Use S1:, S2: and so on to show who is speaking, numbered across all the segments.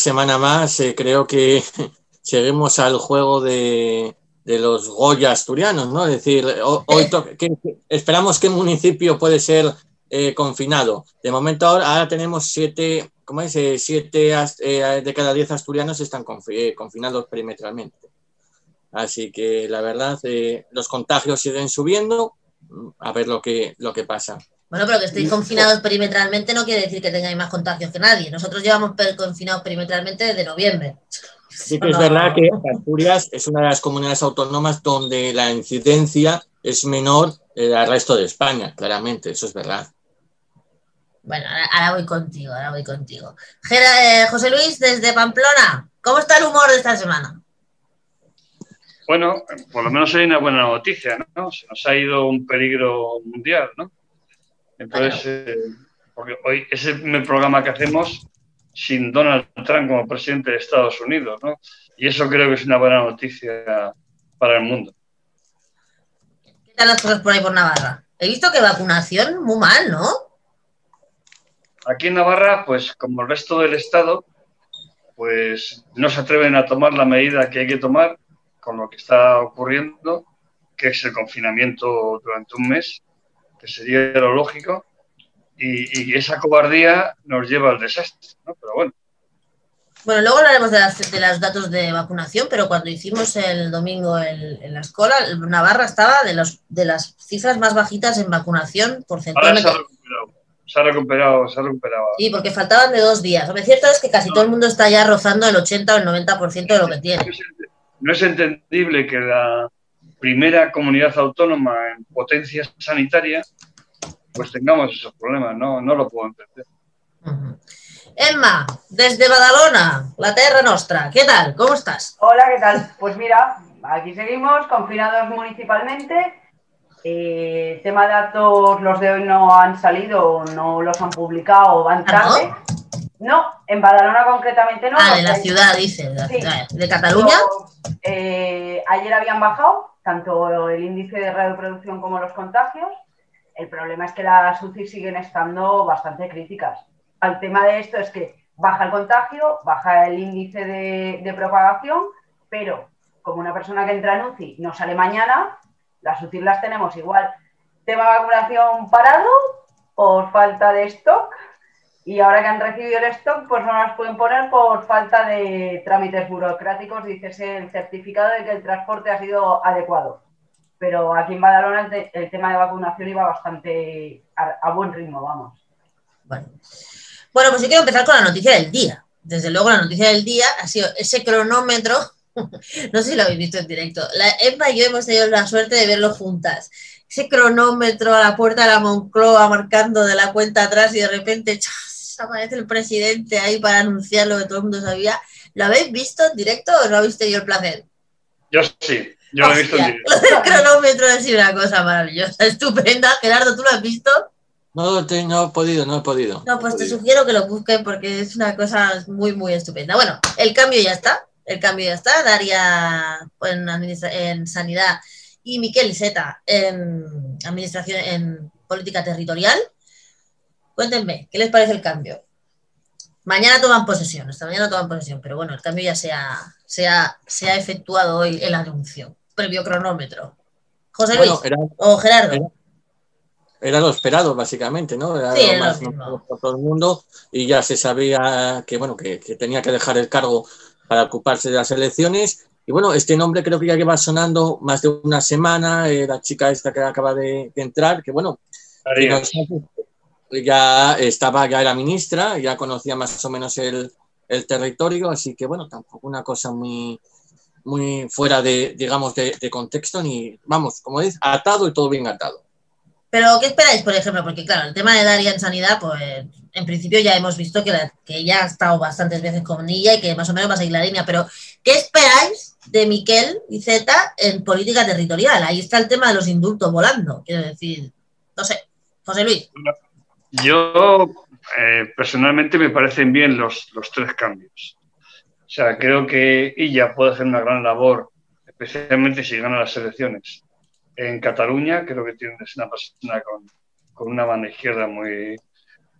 S1: semana más eh, creo que seguimos al juego de, los Goya asturianos, ¿no? Es decir, hoy esperamos qué municipio puede ser eh, confinado. De momento ahora, tenemos siete, ¿cómo es? Eh, siete de cada diez asturianos están confinados perimetralmente. Así que la verdad, los contagios siguen subiendo. A ver lo que, lo que pasa.
S2: Bueno, pero que estéis confinados perimetralmente no quiere decir que tengáis más contagios que nadie. Nosotros llevamos confinados perimetralmente desde noviembre.
S1: Sí que es verdad que Asturias es una de las comunidades autónomas donde la incidencia es menor al resto de España, claramente, eso es verdad.
S2: Bueno, ahora, voy contigo, ahora voy contigo. Eh, José Luis, desde Pamplona, ¿cómo está el humor de esta semana?
S3: Bueno, por lo menos hay una buena noticia, ¿no? Se nos ha ido un peligro mundial, ¿no? Entonces, eh, porque hoy es el programa que hacemos sin Donald Trump como presidente de Estados Unidos, ¿no? Y eso creo que es una buena noticia para el mundo.
S2: ¿Qué tal las cosas por ahí por Navarra? He visto que vacunación muy mal, ¿no?
S3: Aquí en Navarra, pues como el resto del Estado, pues no se atreven a tomar la medida que hay que tomar con lo que está ocurriendo, que es el confinamiento durante un mes que sería lo lógico, y, esa cobardía nos lleva al desastre, ¿no? Pero bueno.
S2: Bueno, luego hablaremos de, de los datos de vacunación, pero cuando hicimos el domingo en la escuela, Navarra estaba de, los, de las cifras más bajitas en vacunación porcentualmente.
S3: se ha recuperado, se ha recuperado, se ha recuperado.
S2: Sí, porque faltaban de dos días. Lo cierto es que casi todo el mundo está ya rozando el 80 o el 90% de lo que tiene.
S3: No es entendible que la, primera comunidad autónoma en potencia sanitaria, pues tengamos esos problemas, no, no lo puedo entender.
S2: Emma, desde Badalona, la tierra nuestra, ¿qué tal? ¿Cómo estás?
S4: Hola, ¿qué tal? Pues mira, aquí seguimos, confinados municipalmente. Eh, tema de datos, los de hoy no han salido, no los han publicado, van ¿Ah, tarde. no? en Badalona concretamente no.
S2: Ah, de la ciudad, dice, de la ciudad. ¿De Cataluña?
S4: Eh, ayer habían bajado, tanto el índice de reproducción como los contagios. El problema es que las UCI siguen estando bastante críticas. El tema de esto es que baja el contagio, baja el índice de, propagación, pero como una persona que entra en UCI no sale mañana, las UCI las tenemos igual. Tema vacunación parado por falta de stock y ahora que han recibido el stock, pues no las pueden poner por falta de trámites burocráticos, dices el certificado de que el transporte ha sido adecuado. Pero aquí en Badalona el, tema de vacunación iba bastante a, buen ritmo, vamos.
S2: Bueno. pues yo quiero empezar con la noticia del día. Desde luego, la noticia del día ha sido ese cronómetro no sé si lo habéis visto en directo. La y yo hemos tenido la suerte de verlo juntas. Ese cronómetro a la puerta de la Moncloa marcando de la cuenta atrás y de repente aparece el presidente ahí para anunciar lo que todo el mundo sabía. ¿Lo habéis visto en directo o no habéis tenido el placer?
S3: Yo sí, yo lo he visto en directo.
S2: Lo del cronómetro es una cosa maravillosa, estupenda. Gerardo, ¿tú lo has visto?
S1: No, no he podido, no he podido.
S2: No, pues te sugiero que lo busquen porque es una cosa muy, muy estupenda. Bueno, el cambio ya está, el cambio ya está. Daria en, en sanidad y Miquel Zeta en administración, en política territorial. Cuéntenme, ¿qué les parece el cambio? Mañana toman posesión, esta mañana toman posesión, pero bueno, el cambio ya se ha, se ha, efectuado hoy el anuncio, previo cronómetro. José Luis o Gerardo.
S1: Era, lo esperado, básicamente, ¿no? Era
S2: sí,
S1: lo más por todo el mundo y ya se sabía que, bueno, que, tenía que dejar el cargo para ocuparse de las elecciones. Y bueno, este nombre creo que ya lleva sonando más de una semana, eh, la chica esta que acaba de, entrar, que bueno, ya estaba, ya era ministra, ya conocía más o menos el, territorio, así que bueno, tampoco una cosa muy, muy fuera de, digamos, de, contexto, ni, vamos, como dices, atado y todo bien atado.
S2: Pero, ¿qué esperáis, por ejemplo? Porque, claro, el tema de Daria en sanidad, pues, en principio ya hemos visto que, que ella ha estado bastantes veces con ella y que más o menos va a seguir la línea, pero ¿qué esperáis de Miquel y Zeta en política territorial? Ahí está el tema de los indultos volando, quiero decir, no sé, José Luis.
S3: Yo eh, personalmente me parecen bien los, los, tres cambios. O sea, creo que ella puede hacer una gran labor, especialmente si gana las elecciones. En Cataluña creo que tiene una persona con, con una mano izquierda muy,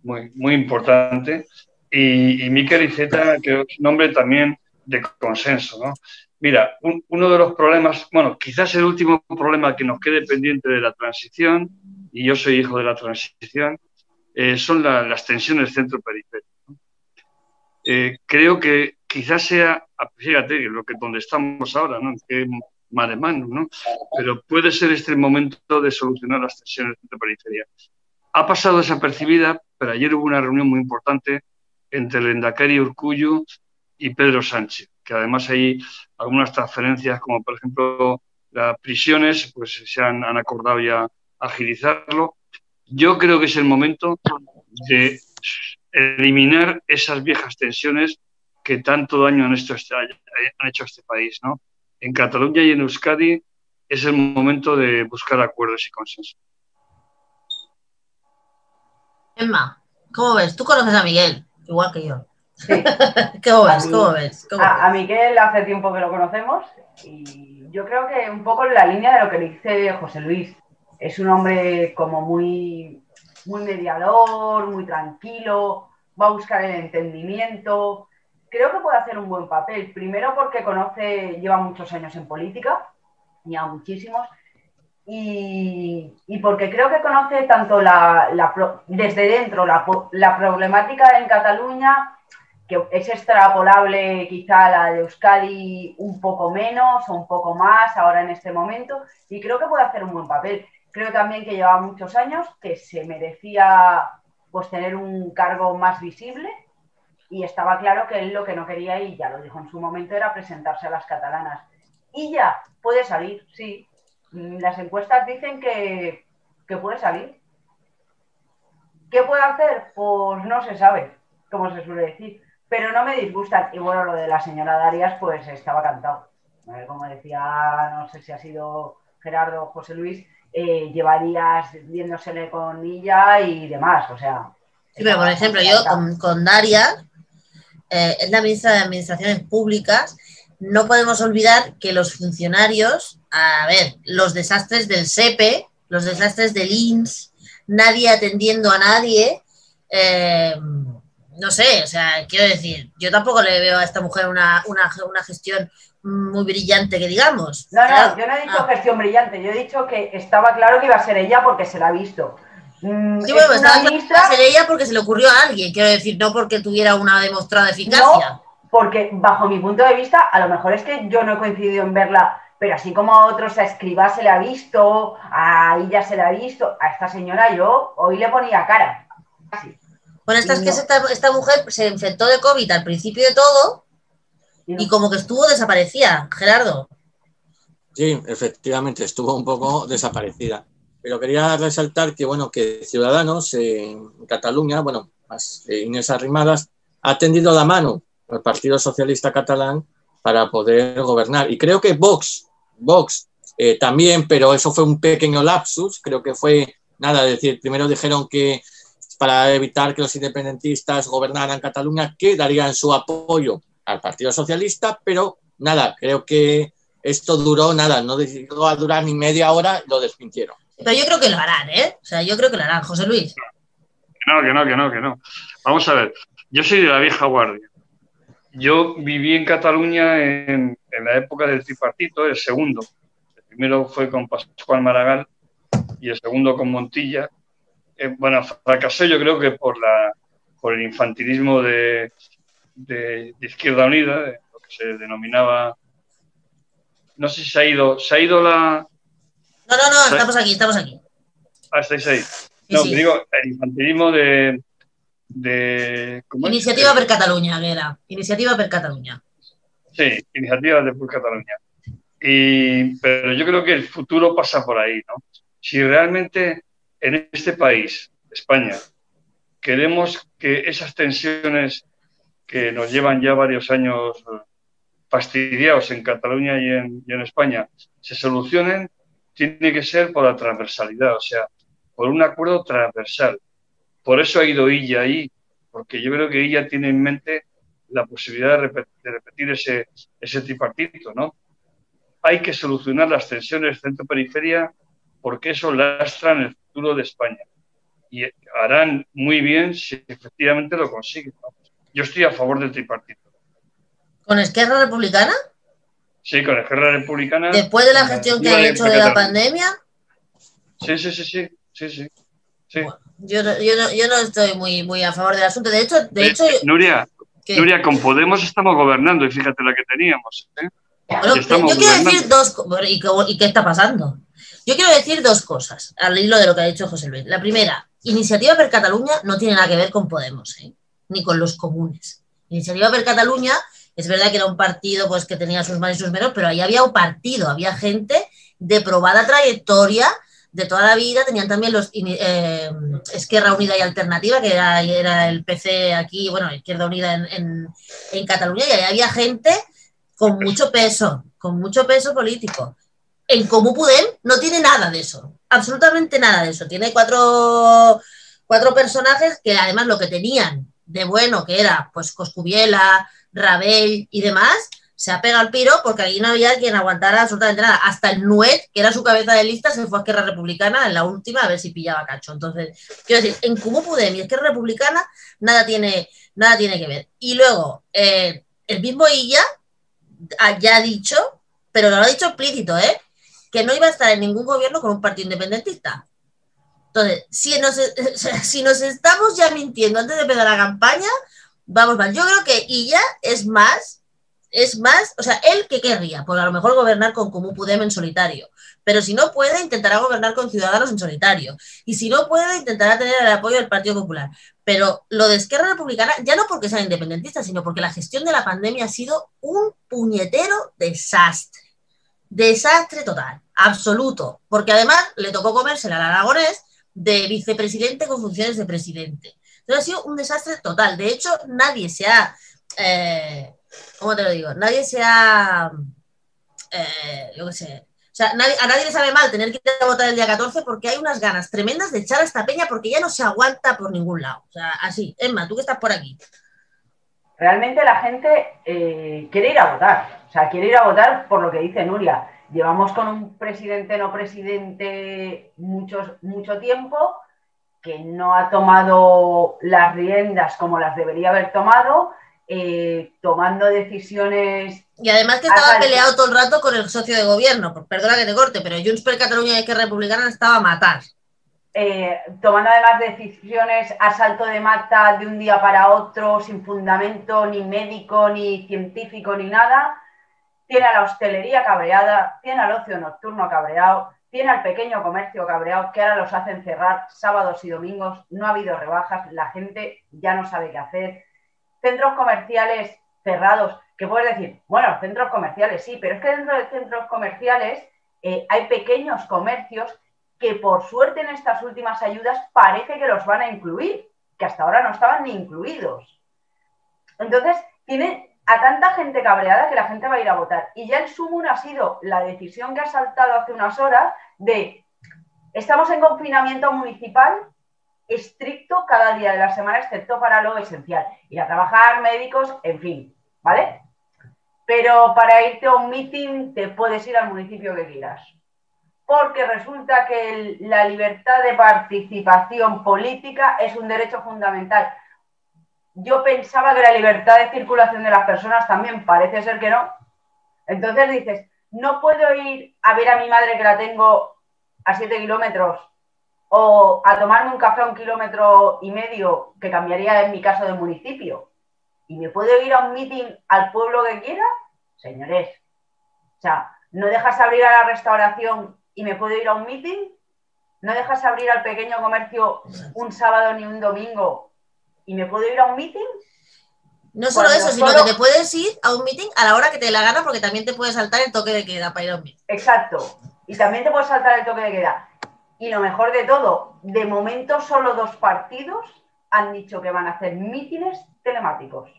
S3: muy, muy importante. y, y Miquel Iceta, que es un nombre también de consenso. ¿no? Mira, uno de los problemas, bueno, quizás el último problema que nos quede pendiente de la transición, y yo soy hijo de la transición, eh, son las tensiones centro-periférico. Eh, creo que quizás sea, fíjate, lo que, donde estamos ahora, ¿no? Que mare mano, ¿no? Pero puede ser este el momento de solucionar las tensiones centro-periferia. Ha pasado desapercibida, pero ayer hubo una reunión muy importante entre el Endacari Urcullu y Pedro Sánchez, que además hay algunas transferencias, como por ejemplo las prisiones, pues se han, han acordado ya agilizarlo. Yo creo que es el momento de eliminar esas viejas tensiones que tanto daño han hecho, este, han hecho a este país. ¿no? En Cataluña y en Euskadi es el momento de buscar acuerdos y consenso.
S2: Emma, ¿cómo ves? Tú conoces a Miguel, igual que yo. ¿Cómo ves? ¿Cómo ves? ¿Cómo
S4: a, a, Miguel hace tiempo que lo conocemos y yo creo que un poco en la línea de lo que dice José Luis. Es un hombre como muy muy mediador, muy tranquilo, va a buscar el entendimiento. Creo que puede hacer un buen papel. Primero porque conoce, lleva muchos años en política, ya muchísimos, y, y, porque creo que conoce tanto la, desde dentro la, la, problemática en Cataluña, que es extrapolable quizá la de Euskadi un poco menos o un poco más ahora en este momento, y creo que puede hacer un buen papel. Creo también que llevaba muchos años, que se merecía pues tener un cargo más visible y estaba claro que él lo que no quería, y ya lo dijo en su momento, era presentarse a las catalanas. Y ya, puede salir, sí. Mm, las encuestas dicen que, que puede salir. ¿Qué puede hacer? Pues no se sabe, como se suele decir. Pero no me disgustan. Y bueno, lo de la señora Darias, pues estaba cantado. Como decía, no sé si ha sido Gerardo o José Luis, eh, llevarías viéndosele con ella y demás, o sea.
S2: Sí, pero por ejemplo, yo con, con Daria, eh, es la ministra de Administraciones Públicas, no podemos olvidar que los funcionarios, a ver, los desastres del SEPE, los desastres del INS, nadie atendiendo a nadie, eh, no sé, o sea, quiero decir, yo tampoco le veo a esta mujer una, una, una gestión muy brillante que digamos.
S4: No, no, yo no he dicho ah. gestión brillante, yo he dicho que estaba claro que iba a ser ella porque se la ha visto.
S2: Mm, sí, bueno, estaba ministra... claro que iba a ser ella porque se le ocurrió a alguien, quiero decir, no porque tuviera una demostrada eficacia.
S4: No, porque bajo mi punto de vista, a lo mejor es que yo no he coincidido en verla, pero así como a otros a Escribá se le ha visto, a ella se le ha visto, a esta señora yo hoy le ponía cara.
S2: Bueno, esta es que esta, esta mujer se infectó de COVID al principio de todo y como que estuvo desaparecida, Gerardo.
S1: Sí, efectivamente, estuvo un poco desaparecida. Pero quería resaltar que, bueno, que Ciudadanos en Cataluña, bueno, más eh, Inés Arrimadas, ha tendido la mano al Partido Socialista Catalán para poder gobernar. Y creo que Vox, Vox eh, también, pero eso fue un pequeño lapsus, creo que fue, nada, es decir, primero dijeron que para evitar que los independentistas gobernaran Cataluña, que darían su apoyo al Partido Socialista, pero nada, creo que esto duró nada, no llegó a durar ni media hora, lo despintieron.
S2: Pero yo creo que lo harán, ¿eh? O sea, yo creo que lo harán, José Luis.
S3: No, que no, que no, que no. Vamos a ver, yo soy de la vieja guardia. Yo viví en Cataluña en, en la época del tripartito, el segundo. El primero fue con Pascual Maragall y el segundo con Montilla. Eh, bueno, fracasé yo creo que por, la, por el infantilismo de, de, Izquierda Unida, lo que se denominaba. No sé si se ha ido. ¿Se ha ido la.?
S2: No, no, no, estamos aquí, estamos aquí.
S3: Ah, estáis ahí. No, sí. digo, el infantilismo de. de
S2: Iniciativa per Cataluña, que era. Iniciativa per Cataluña.
S3: Sí, Iniciativa de per Cataluña. Y, pero yo creo que el futuro pasa por ahí, ¿no? Si realmente en este país, España, queremos que esas tensiones que nos llevan ya varios años fastidiados en Cataluña y en, España se solucionen, tiene que ser por la transversalidad, o sea, por un acuerdo transversal. Por eso ha ido ella ahí, porque yo creo que ella tiene en mente la posibilidad de repetir, de repetir ese, ese tripartito, ¿no? Hay que solucionar las tensiones centro-periferia porque eso lastra en el futuro de España. Y harán muy bien si efectivamente lo consiguen. ¿no? yo estoy a favor del tripartito.
S2: ¿Con Esquerra Republicana?
S3: Sí, con Esquerra Republicana.
S2: Después de la gestión que han hecho de la pandemia.
S3: Sí, sí, sí, sí, sí, sí. sí.
S2: Yo, no, yo, no, yo no estoy muy, muy a favor del asunto. De hecho, de hecho
S3: Nuria, Nuria, con Podemos estamos gobernando y fíjate la que teníamos. ¿eh?
S2: yo quiero decir dos ¿y qué está pasando? Yo quiero decir dos cosas al hilo de lo que ha dicho José Luis. La primera, Iniciativa per Cataluña no tiene nada que ver con Podemos, ¿eh? ni con los comunes. Iniciativa per Cataluña es verdad que era un partido pues, que tenía sus más y sus menos, pero ahí había un partido, había gente de probada trayectoria de toda la vida, tenían también los eh, Esquerra Unida y Alternativa, que era, el PC aquí, bueno, Izquierda Unida en Cataluña, y ahí había gente con mucho peso, con mucho peso político. En Comú Pudem no tiene nada de eso, absolutamente nada de eso. Tiene cuatro, cuatro personajes que además lo que tenían de bueno, que era pues Coscubiela, Rabel y demás, se ha pegado al piro porque ahí no había quien aguantara absolutamente nada. Hasta el Nuet, que era su cabeza de lista, se fue a Esquerra Republicana en la última a ver si pillaba cacho. Entonces, quiero decir, en Comú Pudem y Esquerra Republicana nada tiene, nada tiene que ver. Y luego, eh, el mismo Illa ya ha dicho, pero lo ha dicho explícito, ¿eh? Que no iba a estar en ningún gobierno con un partido independentista. Entonces, si nos, estamos ya mintiendo antes de empezar la campaña, vamos mal. Yo creo que Illa es más, es más, o sea, él que querría, pues a lo mejor gobernar con Comú Pudem en solitario, pero si no puede, intentará gobernar con Ciudadanos en solitario, y si no puede, intentará tener el apoyo del Partido Popular. Pero lo de Esquerra Republicana, ya no porque sea independentista, sino porque la gestión de la pandemia ha sido un puñetero desastre. Desastre total, absoluto, porque además le tocó comerse al aragonés de vicepresidente con funciones de presidente. Entonces ha sido un desastre total. De hecho, nadie se ha, eh, ¿cómo te lo digo? Nadie se ha, eh, yo qué sé, o sea, a nadie le sabe mal tener que ir a votar el día 14 porque hay unas ganas tremendas de echar a esta peña porque ya no se aguanta por ningún lado. O sea, así. Emma, tú que estás por aquí.
S4: Realmente la gente eh, quiere ir a votar. O sea, quiere ir a votar por lo que dice Nuria. Llevamos con un presidente no presidente muchos, mucho tiempo que no ha tomado las riendas como las debería haber tomado, eh, tomando decisiones
S2: y además que estaba peleado todo el rato con el socio de gobierno, perdona que te corte, pero Junts per Cataluña y que Republicana estaba a matar.
S4: Eh, tomando además decisiones a salto de mata de un día para otro, sin fundamento ni médico, ni científico, ni nada. Tiene a la hostelería cabreada, tiene al ocio nocturno cabreado, tiene al pequeño comercio cabreado, que ahora los hacen cerrar sábados y domingos, no ha habido rebajas, la gente ya no sabe qué hacer. Centros comerciales cerrados que puedes decir, bueno, centros comerciales sí, pero es que dentro de centros comerciales eh, hay pequeños comercios que por suerte en estas últimas ayudas parece que los van a incluir, que hasta ahora no estaban ni incluidos. Entonces, tiene a tanta gente cabreada que la gente va a ir a votar. Y ya el sumo ha sido la decisión que ha saltado hace unas horas de estamos en confinamiento municipal estricto cada día de la semana, excepto para lo esencial. Ir a trabajar, médicos, en fin, ¿vale? pero para irte a un meeting te puedes ir al municipio que quieras. Porque resulta que la libertad de participación política es un derecho fundamental. Yo pensaba que la libertad de circulación de las personas también parece ser que no. Entonces dices, no puedo ir a ver a mi madre que la tengo a 7 kilómetros o a tomarme un café a un kilómetro y medio, que cambiaría en mi caso de municipio. ¿Y me puedo ir a un meeting al pueblo que quiera? señores, o sea, ¿no dejas abrir a la restauración y me puedo ir a un meeting? ¿No dejas abrir al pequeño comercio un sábado ni un domingo y me puedo ir a un meeting?
S2: No solo eso, sino que te puedes ir a un meeting a la hora que te dé la gana porque también te puede saltar el toque de queda para ir a un meeting.
S4: Exacto. Y también te puede saltar el toque de queda. Y lo mejor de todo, de momento solo dos partidos han dicho que van a hacer mítines telemáticos.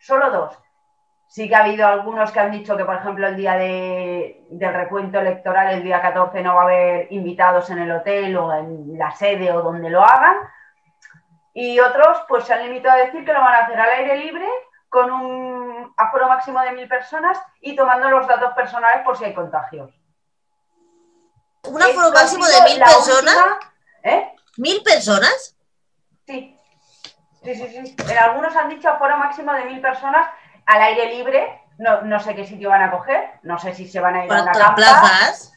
S4: Solo dos. Sí que ha habido algunos que han dicho que, por ejemplo, el día del recuento electoral, el día 14, no va a haber invitados en el hotel o en la sede o donde lo hagan. Y otros, pues se han limitado a decir que lo van a hacer al aire libre, con un aforo máximo de mil personas y tomando los datos personales por si hay contagios.
S2: ¿Un aforo máximo de mil personas? ¿Eh? ¿Mil personas?
S4: Sí. Sí, sí, sí. En algunos han dicho aforo máximo de mil personas al aire libre. No, no sé qué sitio van a coger. No sé si se van a ir a una campa
S2: plazas.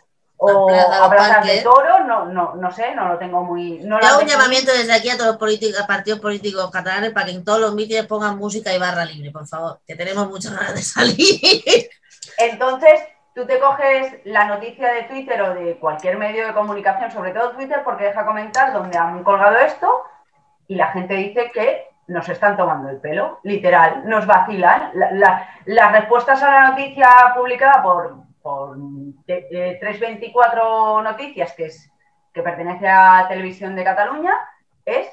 S4: O a plazas de toro. No, no, no sé, no lo tengo muy. No
S2: Ya un llamamiento desde aquí a todos los políticos, partidos políticos catalanes para que en todos los mítines pongan música y barra libre, por favor, que tenemos muchas ganas de salir.
S4: Entonces, tú te coges la noticia de Twitter o de cualquier medio de comunicación, sobre todo Twitter, porque deja comentar donde han colgado esto y la gente dice que nos están tomando el pelo, literal, nos vacilan. La- la- las respuestas a la noticia publicada por, por eh, eh, 324 Noticias, que, es, que pertenece a Televisión de Cataluña, es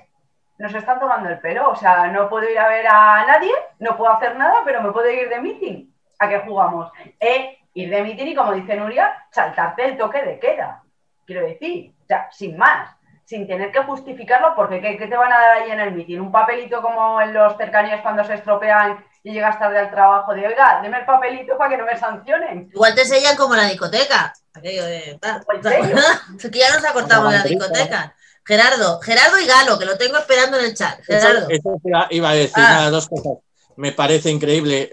S4: nos están tomando el pelo. O sea, no puedo ir a ver a nadie, no puedo hacer nada, pero me puedo ir de meeting. ¿A qué jugamos? Eh, ir de meeting y, como dice Nuria, saltarte el toque de queda. Quiero decir, o sea, sin más, sin tener que justificarlo, porque ¿qué, qué te van a dar ahí en el meeting? ¿Un papelito como en los cercanías cuando se estropean y llegas tarde al trabajo de, oiga, deme el papelito para que no me sancionen?
S2: Igual te sellan como la discoteca. Aquello de, tal.
S4: ¿En serio?
S2: que ya nos acortamos de la discoteca. Gerardo, Gerardo y Galo, que lo tengo esperando en el chat. Gerardo.
S1: Eso, iba a decir,
S2: Ah.
S1: nada, dos cosas. Me parece increíble.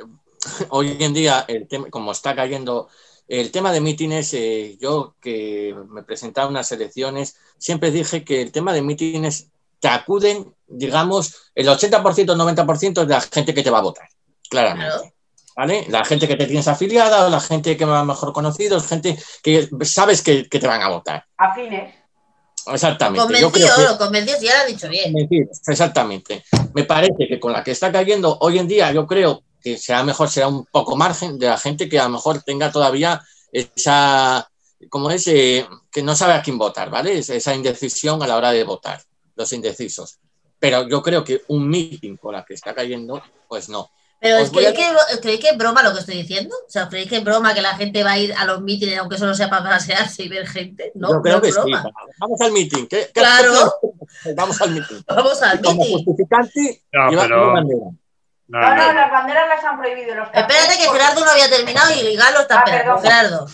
S1: Hoy en día, el tema, como está cayendo, el tema de mítines, eh, yo que me presentaba unas elecciones, siempre dije que el tema de mítines te acuden, digamos, el 80%, 90% de la gente que te va a votar, claramente.
S2: Claro.
S1: ¿Vale? La gente que te tienes afiliada o la gente que me va mejor conocido, gente que sabes que, que te van a votar.
S4: Afines.
S1: Exactamente. Yo
S2: Convencido,
S1: creo que-
S2: lo convenció, si ya lo ha dicho bien.
S1: Exactamente. Me parece que con la que está cayendo hoy en día, yo creo que será mejor, será un poco margen de la gente que a lo mejor tenga todavía esa, como es, Eh, que no sabe a quién votar, ¿vale? Es- Esa indecisión a la hora de votar, los indecisos. Pero yo creo que un meeting con la que está cayendo, pues no.
S2: Pero
S1: Os voy
S2: ¿creéis
S1: a-
S2: que, ¿creéis que es broma lo que estoy diciendo? O sea, ¿creéis que es broma que la gente va a ir a los mítines aunque solo sea para pasearse y ver gente? No,
S1: yo creo
S2: no
S1: que
S2: es
S1: sí.
S2: broma.
S1: Vamos al meeting. ¿Qué, qué-
S2: Claro.
S1: Vamos al meeting.
S2: Vamos al
S1: Y como
S2: meeting.
S1: justificante,
S3: No,
S1: lleva
S3: pero-
S1: una bandera.
S3: No,
S4: No, no,
S3: no,
S4: las banderas las han prohibido los
S2: Espérate que Gerardo no había terminado y Galo está
S4: Ah,
S2: esperando.
S4: perdón.
S2: Gerardo.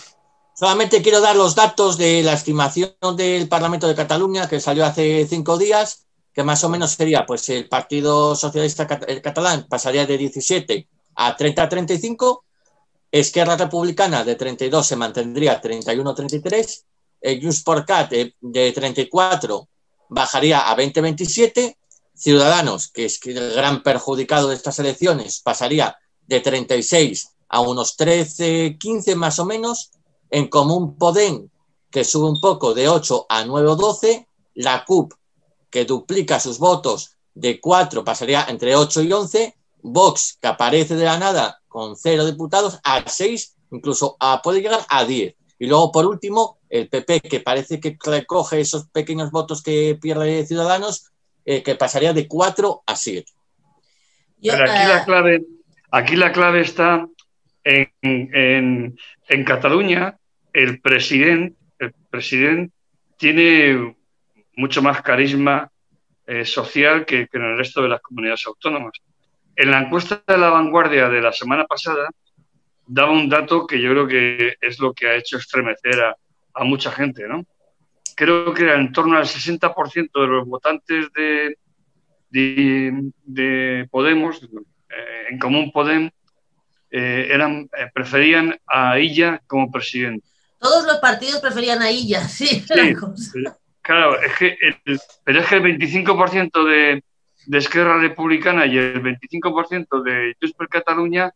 S1: Solamente quiero dar los datos de la estimación del Parlamento de Cataluña que salió hace cinco días, que más o menos sería, pues el Partido Socialista el Catalán pasaría de 17 a 30 a 35, Esquerra Republicana de 32 se mantendría 31 a 33, el Junts per Cat de, de 34 bajaría a 20 a 27, Ciudadanos, que es el gran perjudicado de estas elecciones, pasaría de 36 a unos 13, 15 más o menos, en Común Podem, que sube un poco de 8 a 9 o 12, la CUP, que duplica sus votos de 4, pasaría entre 8 y 11, Vox, que aparece de la nada con 0 diputados, a 6, incluso a- puede llegar a 10. Y luego, por último, el PP, que parece que recoge esos pequeños votos que pierde Ciudadanos, eh, que pasaría de 4 a 7.
S2: Yo,
S3: Pero aquí
S2: eh,
S3: la clave, aquí la clave está en, en- en Cataluña, el presidente, tiene mucho más carisma eh, social que, en el resto de las comunidades autónomas. En la encuesta de la vanguardia de la semana pasada daba un dato que yo creo que es lo que ha hecho estremecer a, mucha gente, ¿no? Creo que era en torno al 60% de los votantes de, de, de Podemos, eh, en Común Podem, eh, eran, preferían a ella como presidente.
S2: Todos los partidos preferían a ella, sí,
S3: Sí. Claro, es que el, pero es que el 25% de, de Esquerra Republicana y el 25% de Junts per Catalunya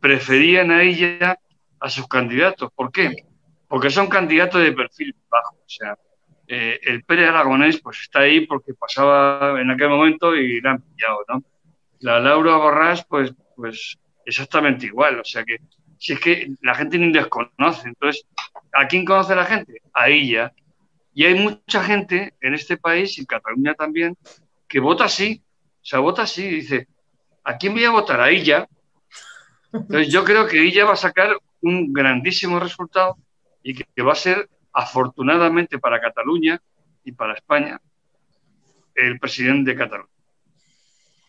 S3: preferían a ella a sus candidatos. ¿Por qué? Porque son candidatos de perfil bajo. O sea, eh, el Pérez Aragonés pues está ahí porque pasaba en aquel momento y la han pillado, ¿no? La Laura Borrás, pues, pues exactamente igual. O sea que si es que la gente ni desconoce. Entonces, ¿a quién conoce la gente? A ella. Y hay mucha gente en este país, y en Cataluña también, que vota así. O sea, vota así y dice, ¿a quién voy a votar? A ella. Entonces yo creo que ella va a sacar un grandísimo resultado y que, va a ser, afortunadamente para Cataluña y para España, el presidente de Cataluña.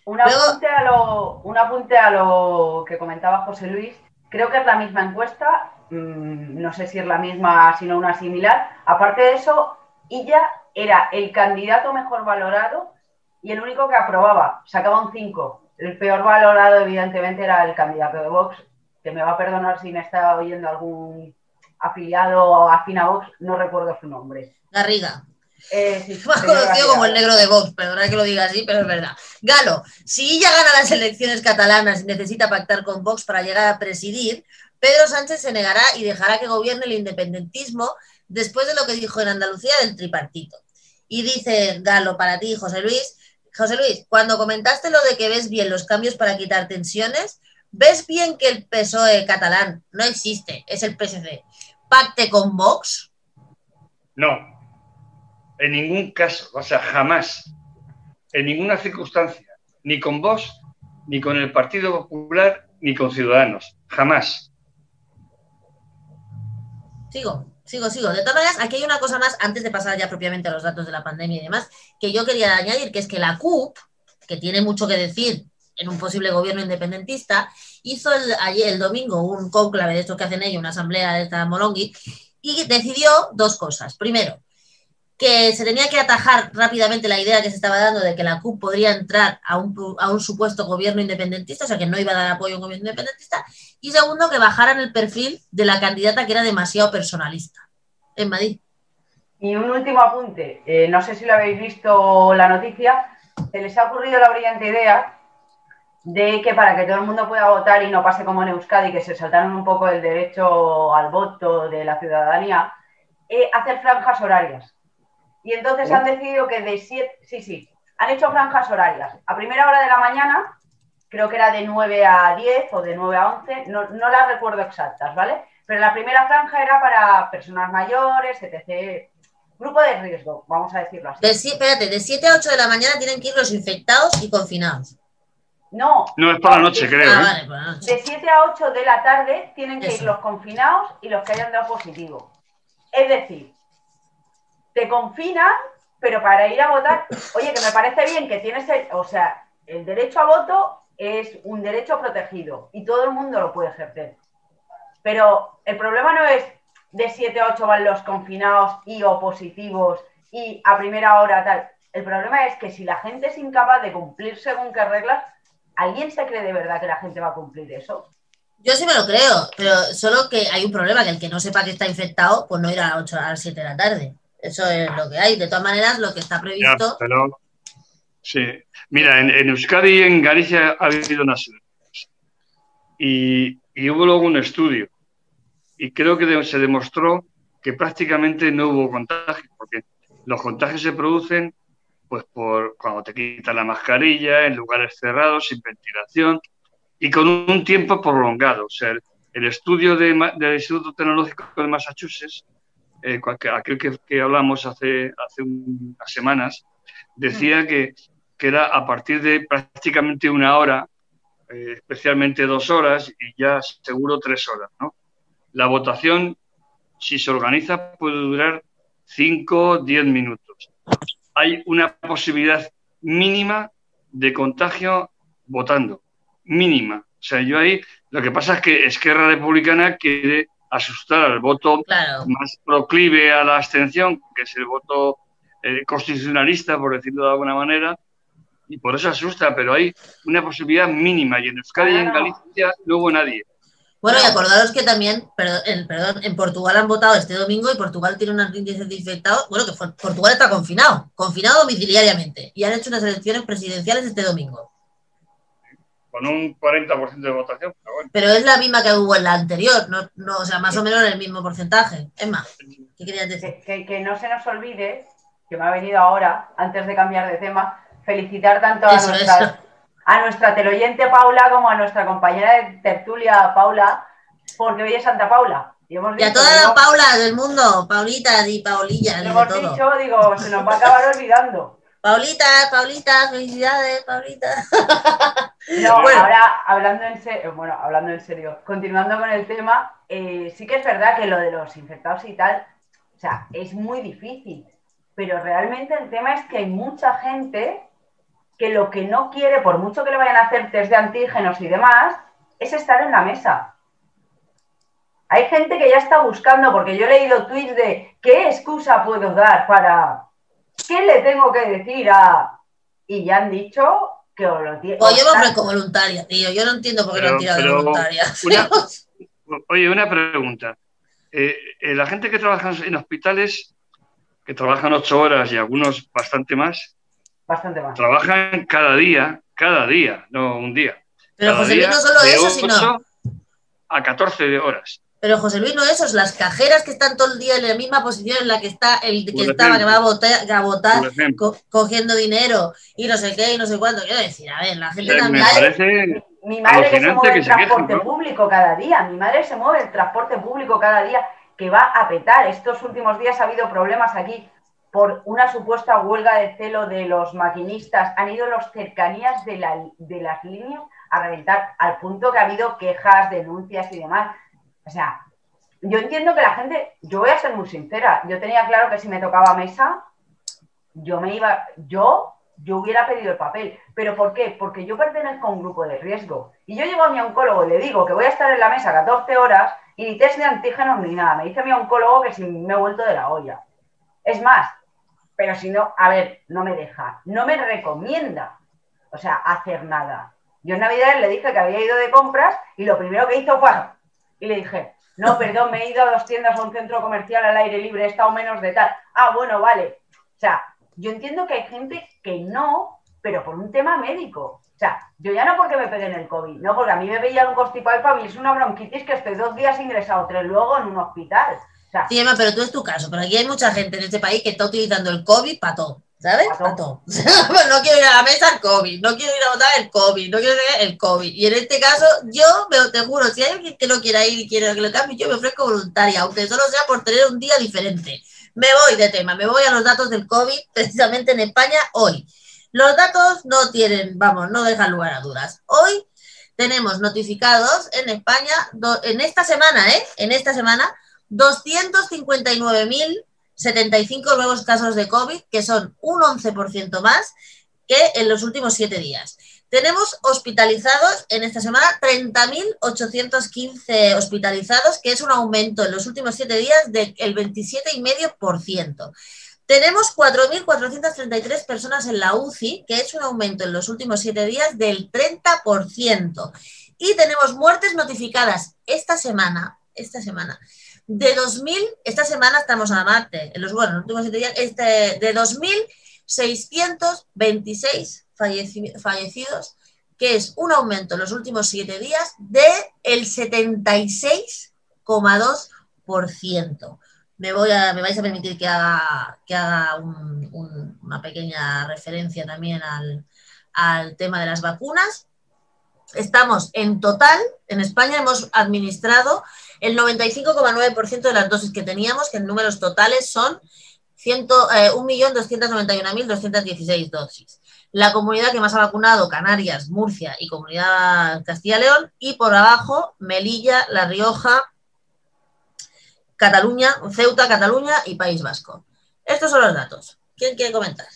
S4: Un apunte, a lo, un apunte a lo que comentaba José Luis. Creo que es la misma encuesta. mm, no sé si es la misma, sino una similar. Aparte de eso, ella era el candidato mejor valorado y el único que aprobaba, sacaba un 5. El peor valorado, evidentemente, era el candidato de Vox, que me va a perdonar si me está oyendo algún afiliado afín a Vox, no recuerdo su nombre.
S2: Garriga.
S4: Eh,
S2: Más conocido como el negro de Vox, perdona que lo diga así, pero es verdad. Galo, si ella gana las elecciones catalanas y necesita pactar con Vox para llegar a presidir, Pedro Sánchez se negará y dejará que gobierne el independentismo después de lo que dijo en Andalucía del tripartito. Y dice Galo para ti, José Luis, José Luis, cuando comentaste lo de que ves bien los cambios para quitar tensiones, ¿ves bien que el PSOE catalán no existe, es el PSC, pacte con Vox?
S3: No, en ningún caso, o sea, jamás, en ninguna circunstancia, ni con vos, ni con el Partido Popular, ni con Ciudadanos, jamás.
S2: Sigo, sigo, sigo. De todas maneras, aquí hay una cosa más, antes de pasar ya propiamente a los datos de la pandemia y demás, que yo quería añadir, que es que la CUP, que tiene mucho que decir en un posible gobierno independentista, hizo el, ayer, el domingo un cónclave de estos que hacen ellos, una asamblea de esta Molongui, y decidió dos cosas. Primero, que se tenía que atajar rápidamente la idea que se estaba dando de que la CUP podría entrar a un, a un supuesto gobierno independentista, o sea, que no iba a dar apoyo a un gobierno independentista, y segundo, que bajaran el perfil de la candidata que era demasiado personalista. En Madrid.
S4: Y un último apunte, eh, no sé si lo habéis visto la noticia, se les ha ocurrido la brillante idea de que para que todo el mundo pueda votar y no pase como en Euskadi, que se saltaron un poco el derecho al voto de la ciudadanía, eh, hacer franjas horarias. Y entonces han decidido que de siete, sí, sí, han hecho franjas horarias. A primera hora de la mañana, creo que era de 9 a 10 o de 9 a 11, no, no las recuerdo exactas, ¿vale? Pero la primera franja era para personas mayores, etc. Grupo de riesgo, vamos a decirlo así.
S2: De, si- espérate, de 7 a 8 de la mañana tienen que ir los infectados y confinados.
S4: No,
S3: No es por la noche,
S4: de-
S3: creo.
S2: Ah,
S3: ¿eh?
S2: vale, la noche.
S4: De 7 a 8 de la tarde tienen que ir los confinados y los que hayan dado positivo. Es decir, te confinan, pero para ir a votar, oye, que me parece bien que tienes el, o sea, el derecho a voto es un derecho protegido y todo el mundo lo puede ejercer. Pero el problema no es de 7 a 8 van los confinados y o positivos y a primera hora tal. El problema es que si la gente es incapaz de cumplir según qué reglas, ¿alguien se cree de verdad que la gente va a cumplir eso?
S2: Yo sí me lo creo, pero solo que hay un problema, que el que no sepa que está infectado, pues no irá a las 8 a las 7 de la tarde. Eso es lo que hay. De todas maneras, lo que está
S3: Ya,
S2: previsto.
S3: pero. Sí. Mira, en, en Euskadi y en Galicia ha habido unas. Y, y hubo luego un estudio. Y creo que se demostró que prácticamente no hubo contagios, porque los contagios se producen pues por cuando te quitan la mascarilla, en lugares cerrados, sin ventilación y con un tiempo prolongado. O sea, el, estudio de del Instituto Tecnológico de Massachusetts, eh, aquel que, que hablamos hace, hace un- unas semanas, decía que, que era a partir de prácticamente una hora, eh, especialmente dos horas y ya seguro tres horas. ¿no? La votación, si se organiza, puede durar cinco o diez minutos. Hay una posibilidad mínima de contagio votando, mínima. O sea, yo ahí, lo que pasa es que Esquerra Republicana quiere asustar al voto
S2: Claro.
S3: más proclive a la abstención, que es el voto eh, constitucionalista, por decirlo de alguna manera, y por eso asusta, pero hay una posibilidad mínima, y en Euskadi y en Galicia no hubo nadie.
S2: Bueno, y acordaros que también, perdón, en, perdón, en Portugal han votado este domingo y Portugal tiene unos índices de infectados. Bueno, que Portugal está confinado, confinado domiciliariamente. Y han hecho unas elecciones presidenciales este domingo.
S3: Con un 40% de votación, pero bueno.
S2: Pero es la misma que hubo en la anterior, no, no, o sea, más o menos el mismo porcentaje. Es más, ¿qué querías decir?
S4: Que, que- que no se nos olvide, que me ha venido ahora, antes de cambiar de tema, felicitar tanto a
S2: Eso,
S4: nuestra,
S2: eso.
S4: a nuestra teleoyente Paula como a nuestra compañera de tertulia Paula, porque hoy es Santa Paula. Y, hemos
S2: Y a todas las Paulas del mundo, Paulitas y Paulillas, de
S4: hemos
S2: todo.
S4: dicho, digo, se nos va a acabar olvidando.
S2: Paulitas, Paulitas, felicidades, Paulitas.
S4: No,
S2: Bueno.
S4: ahora hablando en serio, bueno, hablando en serio, continuando con el tema, eh, sí que es verdad que lo de los infectados y tal, o sea, es muy difícil, pero realmente el tema es que hay mucha gente que lo que no quiere, por mucho que le vayan a hacer test de antígenos y demás, es estar en la mesa. Hay gente que ya está buscando, porque yo he leído tweets de qué excusa puedo dar para, qué le tengo que decir a... y ya han dicho que os lo tienen.
S2: Pues yo me ofrezco voluntaria, tío. Yo no entiendo por qué no han tirado de voluntaria.
S3: oye, una pregunta. Eh, eh, la gente que trabaja en hospitales, que trabajan ocho horas y algunos bastante más,
S4: bastante más.
S3: trabajan cada día, cada día, no un día.
S2: Pero José no solo eso, sino.
S3: A 14 horas.
S2: Pero José Luis no eso, es las cajeras que están todo el día en la misma posición en la que está el que estaba, que va a votar, a votar cogiendo dinero y no sé qué y no sé cuánto. Quiero decir, a ver, la gente también.
S4: mi madre que se mueve el transporte público cada día, mi madre se mueve el transporte público cada día que va a petar. Estos últimos días ha habido problemas aquí por una supuesta huelga de celo de los maquinistas. Han ido los cercanías de, la, de las líneas a reventar al punto que ha habido quejas, denuncias y demás. O sea, yo entiendo que la gente, yo voy a ser muy sincera, yo tenía claro que si me tocaba mesa, yo me iba, yo, yo hubiera pedido el papel. ¿Pero por qué? Porque yo pertenezco a un grupo de riesgo. Y yo llego a mi oncólogo y le digo que voy a estar en la mesa 14 horas y ni test de antígenos ni nada. Me dice mi oncólogo que si me he vuelto de la olla. Es más, pero si no, a ver, no me deja, no me recomienda, o sea, hacer nada. Yo en Navidad le dije que había ido de compras y lo primero que hizo fue y le dije, no, perdón, me he ido a dos tiendas a un centro comercial al aire libre, he estado menos de tal. Ah, bueno, vale. O sea, yo entiendo que hay gente que no, pero por un tema médico. O sea, yo ya no porque me en el COVID, no, porque a mí me veía un constipado y es una bronquitis que estoy dos días ingresado, tres luego en un hospital.
S2: sí, Emma, pero tú es tu caso, pero aquí hay mucha gente en este país que está utilizando el COVID para todo. ¿Sabes? Pato. no quiero ir a la mesa el COVID, no quiero ir a votar el COVID, no quiero ir el COVID. Y en este caso, yo te juro, si hay alguien que no quiera ir y quiere que lo cambie, yo me ofrezco voluntaria, aunque solo sea por tener un día diferente. Me voy de tema, me voy a los datos del COVID, precisamente en España, hoy. Los datos no tienen, vamos, no dejan lugar a dudas. Hoy tenemos notificados en España, en esta semana, ¿eh? En esta semana, 259.000 75 nuevos casos de COVID, que son un 11% más que en los últimos siete días. Tenemos hospitalizados en esta semana 30.815 hospitalizados, que es un aumento en los últimos siete días del 27,5%. Tenemos 4.433 personas en la UCI, que es un aumento en los últimos siete días del 30%. Y tenemos muertes notificadas esta semana, esta semana, de 2.000, esta semana estamos a Marte, en los, bueno, últimos siete días, este, de 2.626 fallecidos, que es un aumento en los últimos siete días del el 76,2%. Me, voy a, me vais a permitir que haga, que haga una pequeña referencia también al, al tema de las vacunas. Estamos en total, en España hemos administrado el 95,9% de las dosis que teníamos, que en números totales son eh, 1.291.216 dosis. La comunidad que más ha vacunado, Canarias, Murcia y Comunidad Castilla-León, y por abajo, Melilla, La Rioja, Cataluña, Ceuta, Cataluña y País Vasco. Estos son los datos. ¿Quién quiere comentar?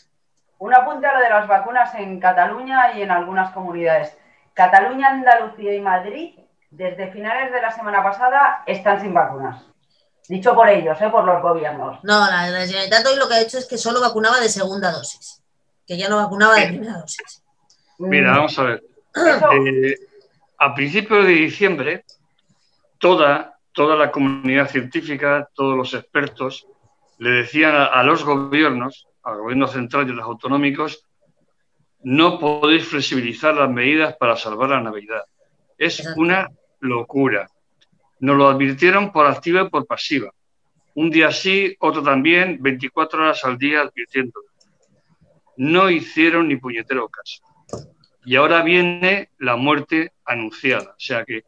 S4: Un apunte a lo de las vacunas en Cataluña y en algunas comunidades. Cataluña, Andalucía y Madrid desde finales de la semana pasada están sin vacunas. Dicho por ellos, ¿eh? por los gobiernos.
S2: No, la, la Generalitat hoy lo que ha hecho es que solo vacunaba de segunda dosis, que ya no vacunaba de primera dosis.
S3: Mira, mm. vamos a ver. Eh, a principios de diciembre, toda, toda la comunidad científica, todos los expertos, le decían a, a los gobiernos, al gobierno central y a los autonómicos, no podéis flexibilizar las medidas para salvar la Navidad. Es una locura. Nos lo advirtieron por activa y por pasiva. Un día sí, otro también, 24 horas al día advirtiendo. No hicieron ni puñetero caso. Y ahora viene la muerte anunciada. O sea que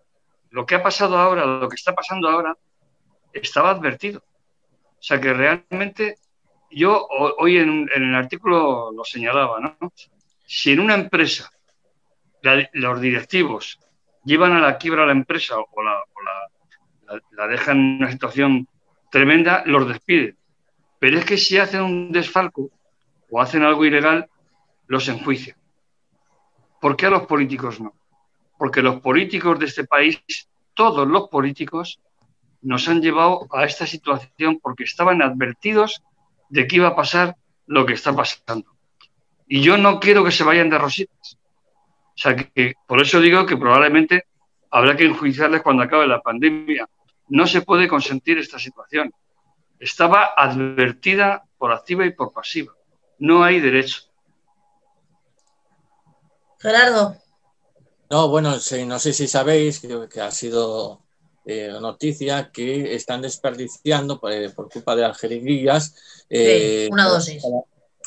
S3: lo que ha pasado ahora, lo que está pasando ahora, estaba advertido. O sea que realmente yo hoy en, el artículo lo señalaba, ¿no? Si en una empresa los directivos llevan a la quiebra a la empresa o la, dejan en una situación tremenda, los despiden. Pero es que si hacen un desfalco o hacen algo ilegal, los enjuician. ¿Por qué a los políticos no? Porque los políticos de este país, todos los políticos, nos han llevado a esta situación porque estaban advertidos de que iba a pasar lo que está pasando. Y yo no quiero que se vayan de rositas. O sea, que, por eso digo que probablemente habrá que enjuiciarles cuando acabe la pandemia. No se puede consentir esta situación. Estaba advertida por activa y por pasiva. No hay derecho.
S2: Gerardo.
S1: No, bueno, no sé si sabéis que, que ha sido eh, noticia que están desperdiciando por, eh, culpa de las jeringuillas.
S2: Eh, una dosis.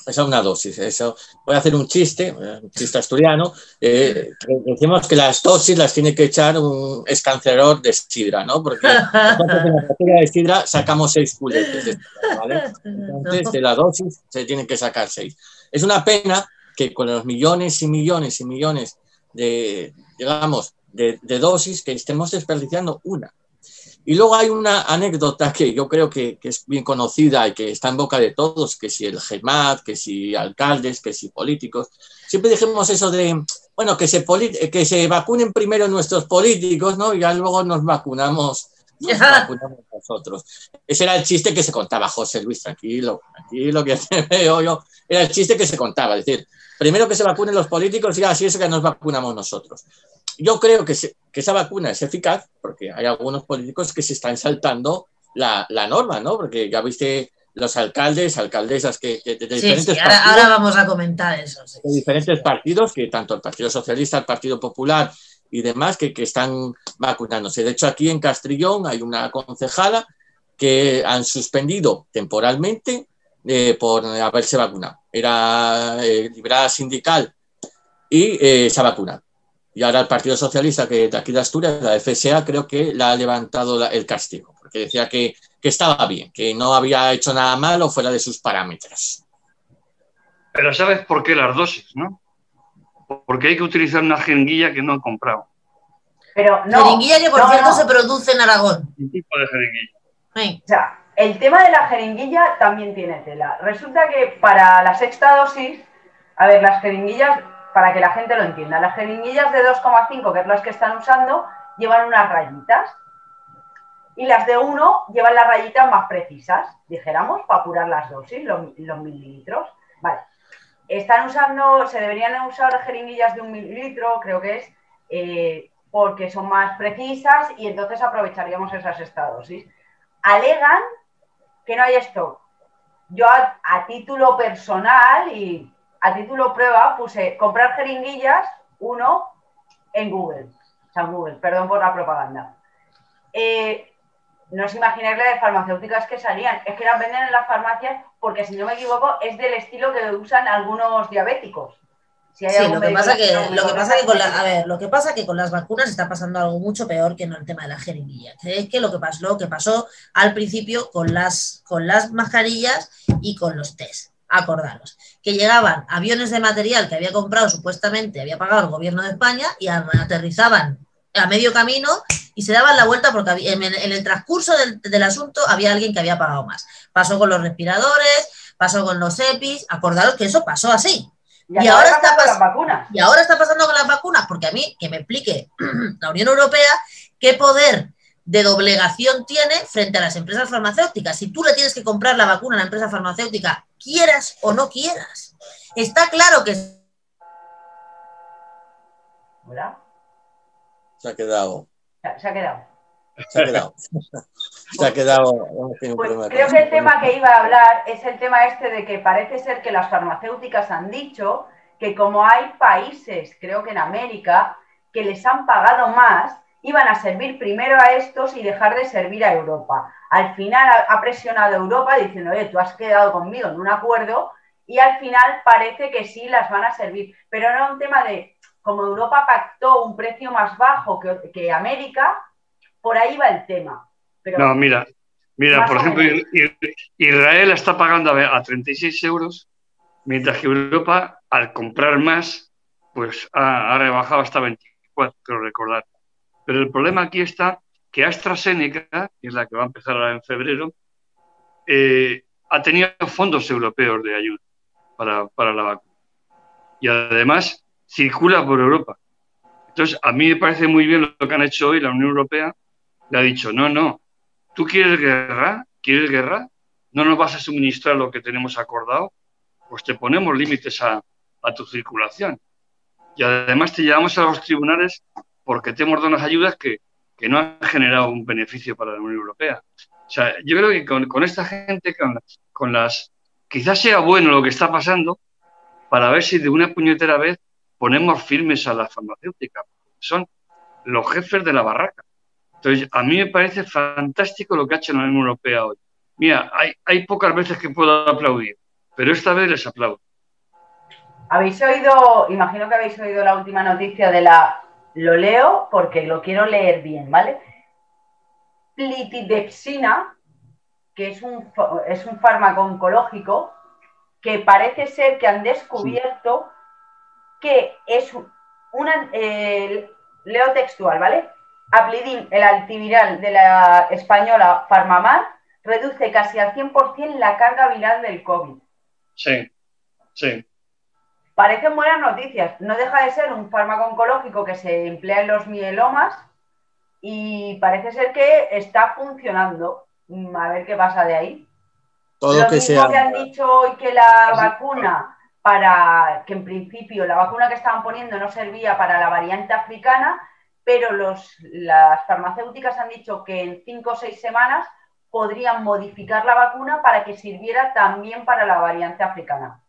S1: Esa una dosis. Eso. Voy a hacer un chiste, un chiste asturiano. decimos que las dosis las tiene que echar un escancerador de sidra, ¿no? Porque en la botella de sidra sacamos seis culetes de ¿vale? Entonces, de la dosis se tienen que sacar seis. Es una pena que con los millones y millones y millones de, digamos, de, dosis que estemos desperdiciando una. Y luego hay una anécdota que yo creo que, es bien conocida y que está en boca de todos, que si el GEMAT, que si alcaldes, que si políticos. Siempre dijimos eso de, bueno, que se, que se vacunen primero nuestros políticos, ¿no? Y ya luego nos vacunamos, nos vacunamos nosotros. Ese era el chiste que se contaba, José Luis, tranquilo, tranquilo, que veo yo. Era el chiste que se contaba, es decir, primero que se vacunen los políticos y así es que nos vacunamos nosotros yo creo que, esa vacuna es eficaz porque hay algunos políticos que se están saltando la, norma, ¿no? Porque ya viste los alcaldes, alcaldesas que, de diferentes
S2: sí, ahora, ahora, vamos a comentar eso.
S1: de diferentes partidos, que tanto el Partido Socialista, el Partido Popular y demás, que, están vacunándose. De hecho, aquí en Castrillón hay una concejala que han suspendido temporalmente eh, por haberse vacunado. Era eh, liberada sindical y eh, se ha vacunado. Y ahora el Partido Socialista, que de aquí de Asturias, la FSA, creo que la ha levantado el castigo, porque decía que, estaba bien, que no había hecho nada malo fuera de sus parámetros.
S3: Pero ¿sabes por qué las dosis, no? Porque hay que utilizar una jeringuilla que no he comprado.
S2: Pero no, jeringuilla que, por cierto, se produce en Aragón.
S3: Un tipo de jeringuilla.
S4: O sea, el tema de la jeringuilla también tiene tela. Resulta que para la sexta dosis, a ver, las jeringuillas para que la gente lo entienda. Las jeringuillas de 2,5, que es las que están usando, llevan unas rayitas. Y las de 1 llevan las rayitas más precisas, dijéramos, para apurar las dosis, los, mililitros. Vale. Están usando, se deberían usar jeringuillas de un mililitro, creo que es, eh, porque son más precisas y entonces aprovecharíamos esas esta dosis. Alegan que no hay esto. Yo a título personal y a título prueba puse comprar jeringuillas, uno, en Google. O sea, Google, perdón por la propaganda. Eh, no os imagináis la de farmacéuticas que salían. Es que las venden en las farmacias porque, si no me equivoco, es del estilo que usan algunos diabéticos.
S2: sí, lo que, pasa que, lo que pasa que con a ver, lo que pasa que con las vacunas está pasando algo mucho peor que en el tema de la jeringuilla. es que lo que pasó, lo que pasó al principio con las, con las mascarillas y con los test acordaros, que llegaban aviones de material que había comprado supuestamente, había pagado el gobierno de España y aterrizaban a medio camino y se daban la vuelta porque en, el transcurso del, asunto había alguien que había pagado más. Pasó con los respiradores, pasó con los EPIs, acordaros que eso pasó así.
S4: Y, ahora, está pasando
S2: y ahora está pasando con las vacunas, porque a mí, que me explique la Unión Europea qué poder de doblegación tiene frente a las empresas farmacéuticas. Si tú le tienes que comprar la vacuna a la empresa farmacéutica, quieras o no quieras, está claro que...
S4: ¿Hola?
S1: Se ha quedado.
S4: Se ha quedado.
S1: Se ha quedado. Se ha quedado.
S4: Pues creo que el tema que iba a hablar es el tema este de que parece ser que las farmacéuticas han dicho que como hay países, creo que en América, que les han pagado más, iban a servir primero a estos y dejar de servir a Europa. Al final ha presionado a Europa diciendo, oye, tú has quedado conmigo en un acuerdo y al final parece que sí las van a servir. Pero era un tema de, como Europa pactó un precio más bajo que, América, por ahí va el tema.
S3: no, mira, mira, por ejemplo, Israel está pagando a 36 euros, mientras que Europa, al comprar más, pues ha, ha rebajado hasta 24, quiero recordar. Pero el problema aquí está que AstraZeneca, que es la que va a empezar ahora en febrero, eh, ha tenido fondos europeos de ayuda para, la vacuna. Y además circula por Europa. Entonces, a mí me parece muy bien lo que han hecho hoy la Unión Europea. Le ha dicho, no, no, tú quieres guerra, quieres guerra, no nos vas a suministrar lo que tenemos acordado, pues te ponemos límites a, a tu circulación. Y además te llevamos a los tribunales porque te hemos unas ayudas que, que no han generado un beneficio para la Unión Europea. O sea, yo creo que con, esta gente, con, con, las... Quizás sea bueno lo que está pasando para ver si de una puñetera vez ponemos firmes a las farmacéuticas. Son los jefes de la barraca. Entonces, a mí me parece fantástico lo que ha hecho la Unión Europea hoy. Mira, hay, hay pocas veces que puedo aplaudir, pero esta vez les aplaudo.
S4: Habéis oído, imagino que habéis oído la última noticia de la lo leo porque lo quiero leer bien, ¿vale? Plitidexina, que es un, es un fármaco oncológico, que parece ser que han descubierto que es una, leo textual, ¿vale? Aplidin, el antiviral de la española Farmamar, reduce casi al 100% la carga viral del COVID.
S3: Sí, sí.
S4: Parecen buenas noticias. No deja de ser un fármaco oncológico que se emplea en los mielomas y parece ser que está funcionando. Mm, a ver qué pasa de ahí.
S1: Todo Lo que mismo
S4: que han dicho hoy que la vacuna para que en principio la vacuna que estaban poniendo no servía para la variante africana, pero los, las farmacéuticas han dicho que en cinco o seis semanas podrían modificar la vacuna para que sirviera también para la variante africana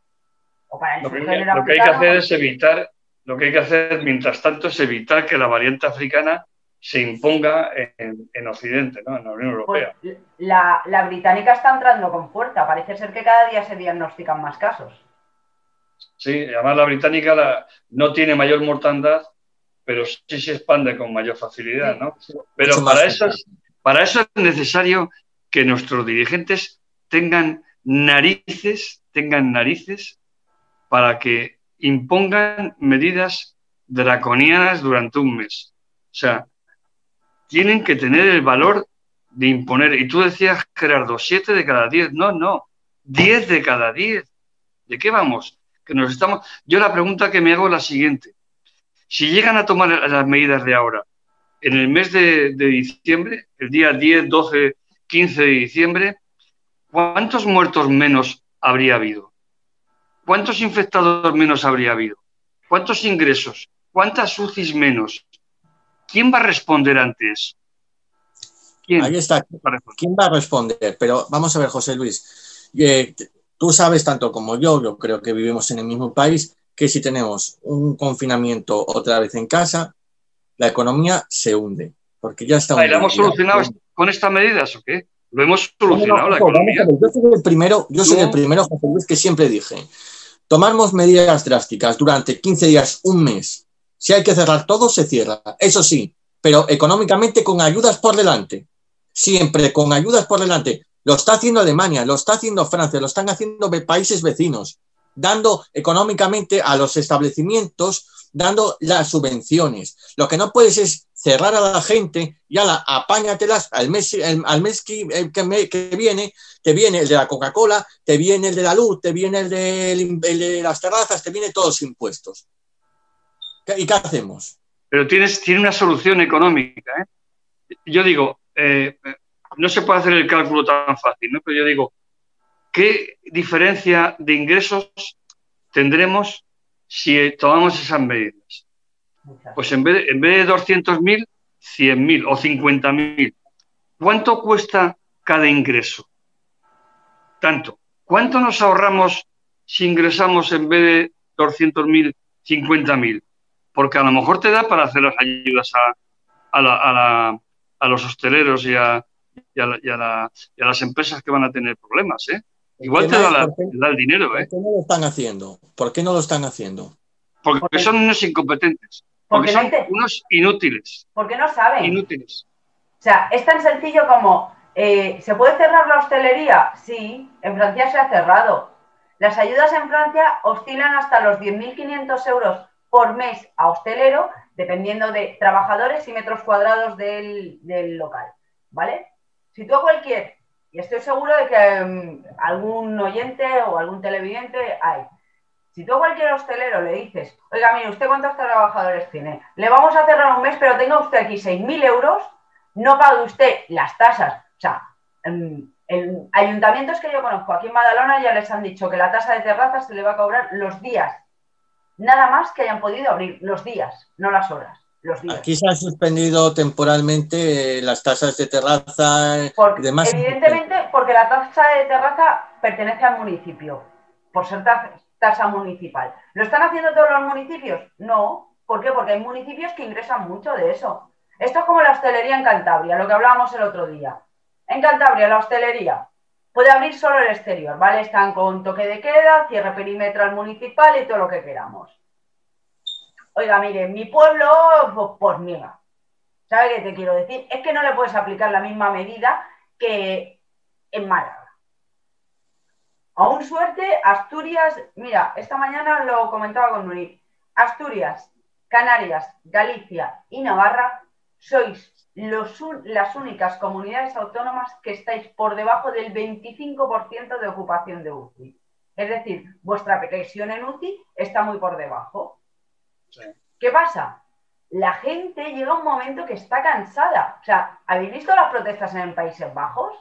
S3: lo, que, hay que hacer es evitar, lo que hay que hacer mientras tanto es evitar que la variante africana se imponga en, Occidente, ¿no? en la Unión pues, Europea.
S4: la, británica está entrando con fuerza, parece ser que cada día se diagnostican más casos.
S3: Sí, además la británica no tiene mayor mortandad, pero sí se expande con mayor facilidad, ¿no? Pero para eso, para eso es necesario que nuestros dirigentes tengan narices, tengan narices para que impongan medidas draconianas durante un mes. O sea, tienen que tener el valor de imponer. Y tú decías, Gerardo, siete de cada diez. No, no, diez de cada diez. ¿De qué vamos? Que nos estamos. Yo la pregunta que me hago es la siguiente. Si llegan a tomar las medidas de ahora, en el mes de, de diciembre, el día 10, 12, 15 de diciembre, ¿cuántos muertos menos habría habido? ¿Cuántos infectados menos habría habido? ¿Cuántos ingresos? ¿Cuántas UCIs menos? ¿Quién va a responder ante eso?
S1: ¿Quién? Ahí está. ¿Quién va a responder? Pero vamos a ver, José Luis. Eh, tú sabes tanto como yo, yo creo que vivimos en el mismo país, que si tenemos un confinamiento otra vez en casa, la economía se hunde. Porque ya está.
S3: ¿La hemos solucionado con estas medidas o qué? Lo hemos solucionado la economía.
S1: Yo soy el primero, yo soy el primero, José Luis, que siempre dije, tomamos medidas drásticas durante 15 días, un mes. Si hay que cerrar todo, se cierra. Eso sí, pero económicamente con ayudas por delante. Siempre con ayudas por delante. Lo está haciendo Alemania, lo está haciendo Francia, lo están haciendo países vecinos, dando económicamente a los establecimientos, dando las subvenciones. Lo que no puedes es cerrar a la gente y la apáñatelas al mes, al mes que, que, viene, te viene el de la Coca-Cola, te viene el de la luz, te viene el de, las terrazas, te viene todos los impuestos. ¿Y qué hacemos?
S3: Pero tienes, tiene una solución económica. ¿eh? Yo digo, eh, no se puede hacer el cálculo tan fácil, ¿no? pero yo digo, ¿qué diferencia de ingresos tendremos si tomamos esas medidas? Pues en vez, en vez de 200.000, 100.000 o 50.000. ¿Cuánto cuesta cada ingreso? Tanto. ¿Cuánto nos ahorramos si ingresamos en vez de 200.000, 50.000? Porque a lo mejor te da para hacer las ayudas a, a, los hosteleros y a, las empresas que van a tener problemas. ¿eh? Igual te da, el dinero. ¿eh?
S1: ¿Por qué no lo están haciendo? ¿Por qué no lo están haciendo?
S3: Porque son unos incompetentes. Porque, son unos inútiles.
S4: Porque no saben.
S3: Inútiles.
S4: O sea, es tan sencillo como, eh, ¿se puede cerrar la hostelería? Sí, en Francia se ha cerrado. Las ayudas en Francia oscilan hasta los 10.500 euros por mes a hostelero, dependiendo de trabajadores y metros cuadrados del, local. ¿Vale? Si tú a cualquier, y estoy seguro de que mm, algún oyente o algún televidente hay, si tú a cualquier hostelero le dices, oiga, mire, ¿usted cuántos trabajadores tiene? Le vamos a cerrar un mes, pero tenga usted aquí 6.000 euros, no pague usted las tasas. O sea, en, ayuntamientos que yo conozco aquí en Badalona ya les han dicho que la tasa de terrazas se le va a cobrar los días nada más que hayan podido abrir los días, no las horas. Los días.
S1: Aquí se han suspendido temporalmente eh, las tasas de terraza y
S4: Porque,
S1: demás.
S4: evidentemente, porque la tasa de terraza pertenece al municipio, por ser tasa municipal. ¿Lo están haciendo todos los municipios? No. ¿Por qué? Porque hay municipios que ingresan mucho de eso. Esto es como la hostelería en Cantabria, lo que hablábamos el otro día. En Cantabria, la hostelería puede abrir solo el exterior, ¿vale? Están con toque de queda, cierre perimetral municipal y todo lo que queramos. Oiga, mire, mi pueblo, pues, pues mira, ¿sabes qué te quiero decir? Es que no le puedes aplicar la misma medida que en Málaga. Aún suerte, Asturias, mira, esta mañana lo comentaba con Nuri, Asturias, Canarias, Galicia y Navarra sois los las únicas comunidades autónomas que estáis por debajo del 25% de ocupación de UCI. Es decir, vuestra presión en UCI está muy por debajo.
S3: Sí.
S4: ¿Qué pasa? La gente llega a un momento que está cansada. O sea, ¿habéis visto las protestas en Países Bajos?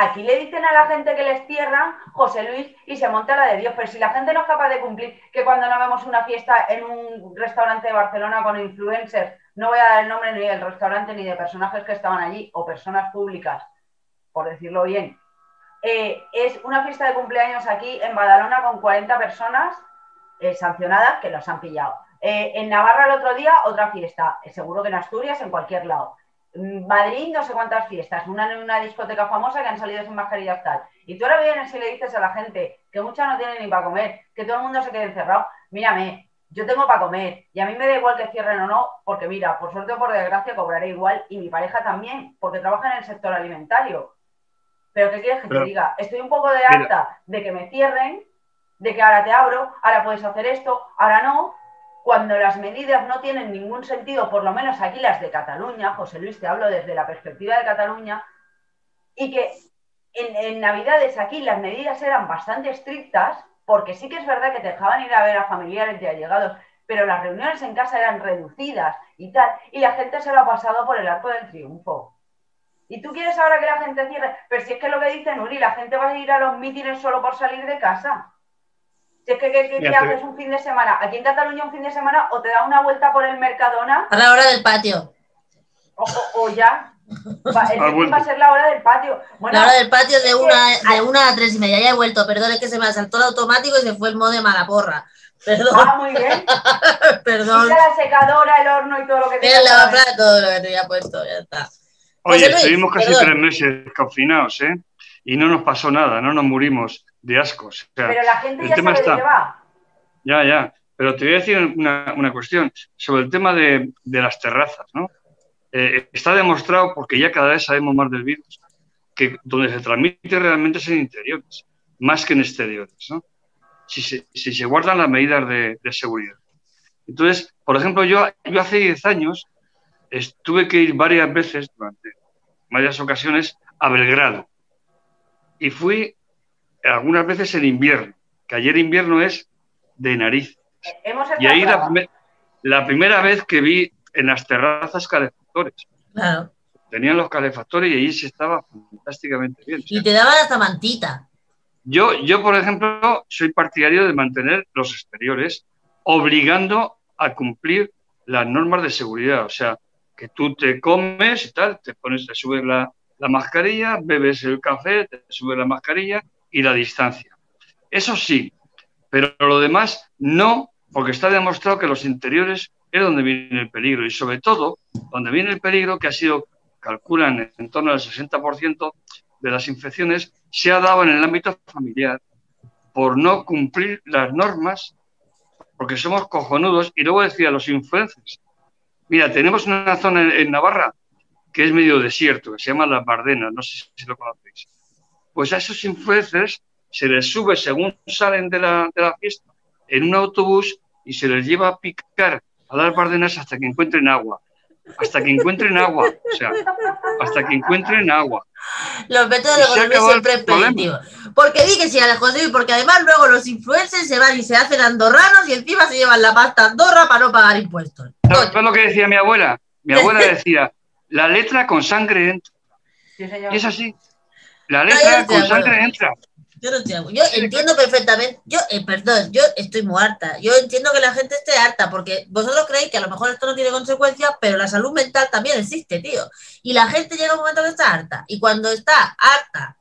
S4: Aquí le dicen a la gente que les cierran José Luis y se monta la de Dios, pero si la gente no es capaz de cumplir, que cuando no vemos una fiesta en un restaurante de Barcelona con influencers, no voy a dar el nombre ni del restaurante ni de personajes que estaban allí o personas públicas, por decirlo bien, eh, es una fiesta de cumpleaños aquí en Badalona con 40 personas eh, sancionadas que los han pillado. Eh, en Navarra el otro día otra fiesta, seguro que en Asturias, en cualquier lado. Mm, Madrid, no sé cuántas fiestas, una en una discoteca famosa que han salido sin mascarillas tal. Y tú ahora vienes y le dices a la gente que muchas no tienen ni para comer, que todo el mundo se quede encerrado. Mírame, yo tengo para comer y a mí me da igual que cierren o no, porque mira, por suerte o por desgracia cobraré igual y mi pareja también, porque trabaja en el sector alimentario. Pero ¿qué quieres que
S3: Pero-
S4: te diga? Estoy un poco de harta de que me cierren, de que ahora te abro, ahora puedes hacer esto, ahora no, cuando las medidas no tienen ningún sentido, por lo menos aquí las de Cataluña, José Luis, te hablo desde la perspectiva de Cataluña, y que en, Navidades aquí las medidas eran bastante estrictas, porque sí que es verdad que te dejaban ir a ver a familiares y allegados, pero las reuniones en casa eran reducidas y tal, y la gente se lo ha pasado por el arco del triunfo. Y tú quieres ahora que la gente cierre, pero si es que lo que dice Nuri, la gente va a ir a los mítines solo por salir de casa. Si es que, ¿qué, qué-
S3: Mira,
S4: qué
S3: pero-
S4: haces un fin de semana? Aquí en Cataluña un fin de semana o te da una vuelta por el Mercadona
S2: A la hora del patio.
S4: o, o- o ya. Va, el
S3: Ah,
S4: va a ser la hora del patio. Bueno,
S2: La hora del patio de
S4: es que
S2: una, de una a tres y media. Ya he vuelto, perdón, es que se me saltó el automático y se fue el modem a la porra. Perdón,
S4: Ah, muy bien.
S2: perdón.
S4: Quita la secadora, el horno y todo lo que
S2: El
S4: tengas.
S2: lavaplatos, todo lo que te había puesto, ya está.
S3: Oye,
S2: Luis,
S3: estuvimos casi
S2: perdón.
S3: tres meses confinados, ¿eh? Y no nos pasó nada, no nos murimos de ascos. O sea,
S4: Pero la gente
S3: el
S4: ya
S3: tema
S4: sabe de
S3: está.
S4: qué va.
S3: Ya, ya. Pero te voy a decir una, una cuestión sobre el tema de, de las terrazas, ¿no? Eh, está demostrado, porque ya cada vez sabemos más del virus, que donde se transmite realmente es en interiores, más que en exteriores, ¿no? Si se, si se guardan las medidas de, de seguridad. Entonces, por ejemplo, yo, yo hace 10 años tuve que ir varias veces, durante varias ocasiones, a Belgrado. Y fui algunas veces en invierno, que ayer invierno es de nariz. Y ahí la, primer- la primera vez que vi en las terrazas calefactores.
S2: Claro.
S3: Tenían los calefactores y allí se estaba fantásticamente bien. O sea,
S2: Y te daban hasta mantita.
S3: yo, yo, por ejemplo, soy partidario de mantener los exteriores, obligando a cumplir las normas de seguridad. O sea, que tú te comes y tal, te pones, te subes la, la mascarilla, bebes el café, te subes la mascarilla y la distancia. Eso sí, pero lo demás no, porque está demostrado que los interiores es donde viene el peligro y sobre todo donde viene el peligro que ha sido, calculan en torno al 60% de las infecciones, se ha dado en el ámbito familiar por no cumplir las normas, porque somos cojonudos. Y luego decía, los influencers. Mira, tenemos una zona en, en Navarra que es medio desierto, que se llama Las Bardenas, no sé si lo conocéis. Pues a esos influencers se les sube según salen de la, de la fiesta en un autobús y se les lleva a picar a las Bardenas hasta que encuentren agua. Hasta que encuentren agua. O sea, hasta que encuentren agua.
S2: Los métodos de
S3: el
S2: siempre
S3: problema.
S2: expeditivos. Porque di que sí a la José Luis, porque además luego los influencers se van y se hacen andorranos y encima se llevan la pasta a Andorra para no pagar impuestos.
S3: ¿Sabes lo que decía mi abuela? Mi abuela decía, la letra con sangre entra.
S4: Sí, señor.
S3: Y es así. La letra
S2: no estoy de
S3: con sangre
S2: acuerdo.
S3: entra.
S2: Yo, no entiendo perfectamente, yo, eh, perdón, yo estoy muy harta. Yo entiendo que la gente esté harta, porque vosotros creéis que a lo mejor esto no tiene consecuencias, pero la salud mental también existe, tío. Y la gente llega a un momento que está harta. Y cuando está harta,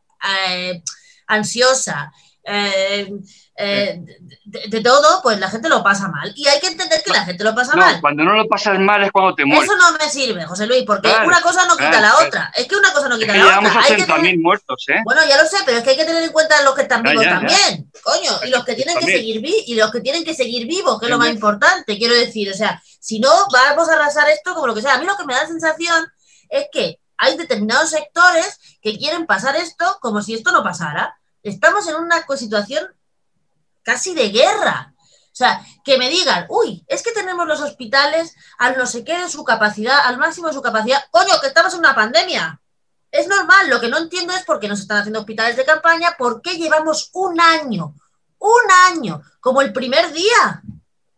S2: eh, ansiosa, eh, eh, de, de todo, pues la gente lo pasa mal. Y hay que entender que la gente lo pasa
S3: No,
S2: mal.
S3: cuando no lo pasas mal es cuando te mueres.
S2: Eso no me sirve, José Luis, porque
S3: Claro,
S2: una cosa no quita
S3: claro,
S2: la
S3: claro.
S2: otra. Es que una cosa no
S3: Es
S2: quita
S3: que
S2: la otra. Hay que
S3: 80.000
S2: tener-
S3: muertos, ¿eh?
S2: bueno, ya lo sé, pero es que hay que tener en cuenta los que están vivos
S3: ya, ya.
S2: también, coño, y los que tienen que seguir vi- y los que tienen que seguir vivos, que es lo más importante, quiero decir, o sea, si no vamos a arrasar esto como lo que sea. A mí lo que me da la sensación es que hay determinados sectores que quieren pasar esto como si esto no pasara. Estamos en una situación casi de guerra. O sea, que me digan, uy, es que tenemos los hospitales al no sé qué de su capacidad, al máximo de su capacidad. Coño, que estamos en una pandemia. Es normal, lo que no entiendo es por qué nos están haciendo hospitales de campaña, por qué llevamos un año, un año, como el primer día.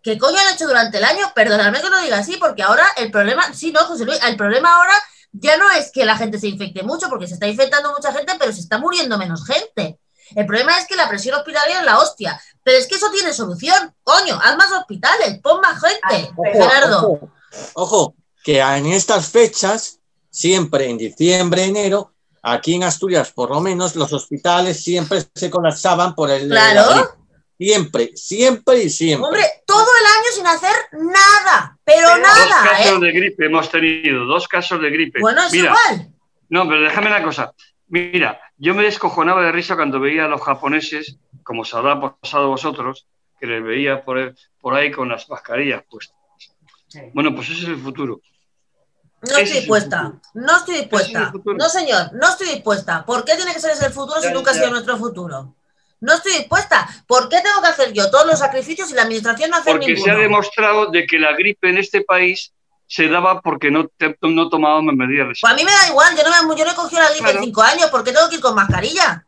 S2: ¿Qué coño han hecho durante el año? Perdonadme que lo diga así, porque ahora el problema, sí, no, José Luis, el problema ahora ya no es que la gente se infecte mucho, porque se está infectando mucha gente, pero se está muriendo menos gente. El problema es que la presión hospitalaria es la hostia. Pero es que eso tiene solución. Coño, haz más hospitales, pon más gente.
S4: Ojo,
S2: Gerardo.
S1: Ojo, ojo, que en estas fechas, siempre en diciembre, enero, aquí en Asturias, por lo menos, los hospitales siempre se colapsaban por el.
S2: Claro.
S1: Siempre, siempre y siempre.
S2: Hombre, todo el año sin hacer nada, pero
S4: Pero
S3: Dos
S2: nada,
S3: casos
S2: ¿eh?
S3: de gripe hemos tenido, dos casos de gripe.
S2: Bueno, es
S3: Mira,
S2: igual.
S3: No, pero déjame una cosa. Mira, yo me descojonaba de risa cuando veía a los japoneses, como os habrá pasado a vosotros, que les veía por, por ahí con las mascarillas puestas.
S4: Sí.
S3: Bueno, pues ese es el futuro.
S2: No
S3: ese
S2: estoy
S3: el
S2: dispuesta. No estoy
S3: es
S2: dispuesta.
S3: el.
S2: No, señor, no estoy dispuesta. ¿Por qué tiene que ser ese el futuro si
S3: Ya,
S2: nunca ha
S3: ya.
S2: sido nuestro futuro? No estoy dispuesta. ¿Por qué tengo que hacer yo todos los sacrificios y la administración no hacer
S3: Porque se
S2: ninguno?
S3: ha demostrado de que la gripe en este país se daba porque no, te- no tomábamos medidas.
S2: Pues a mí me da igual, yo no, me, yo no he cogido la gripe
S3: Claro.
S2: en cinco años, ¿por qué tengo que ir con mascarilla?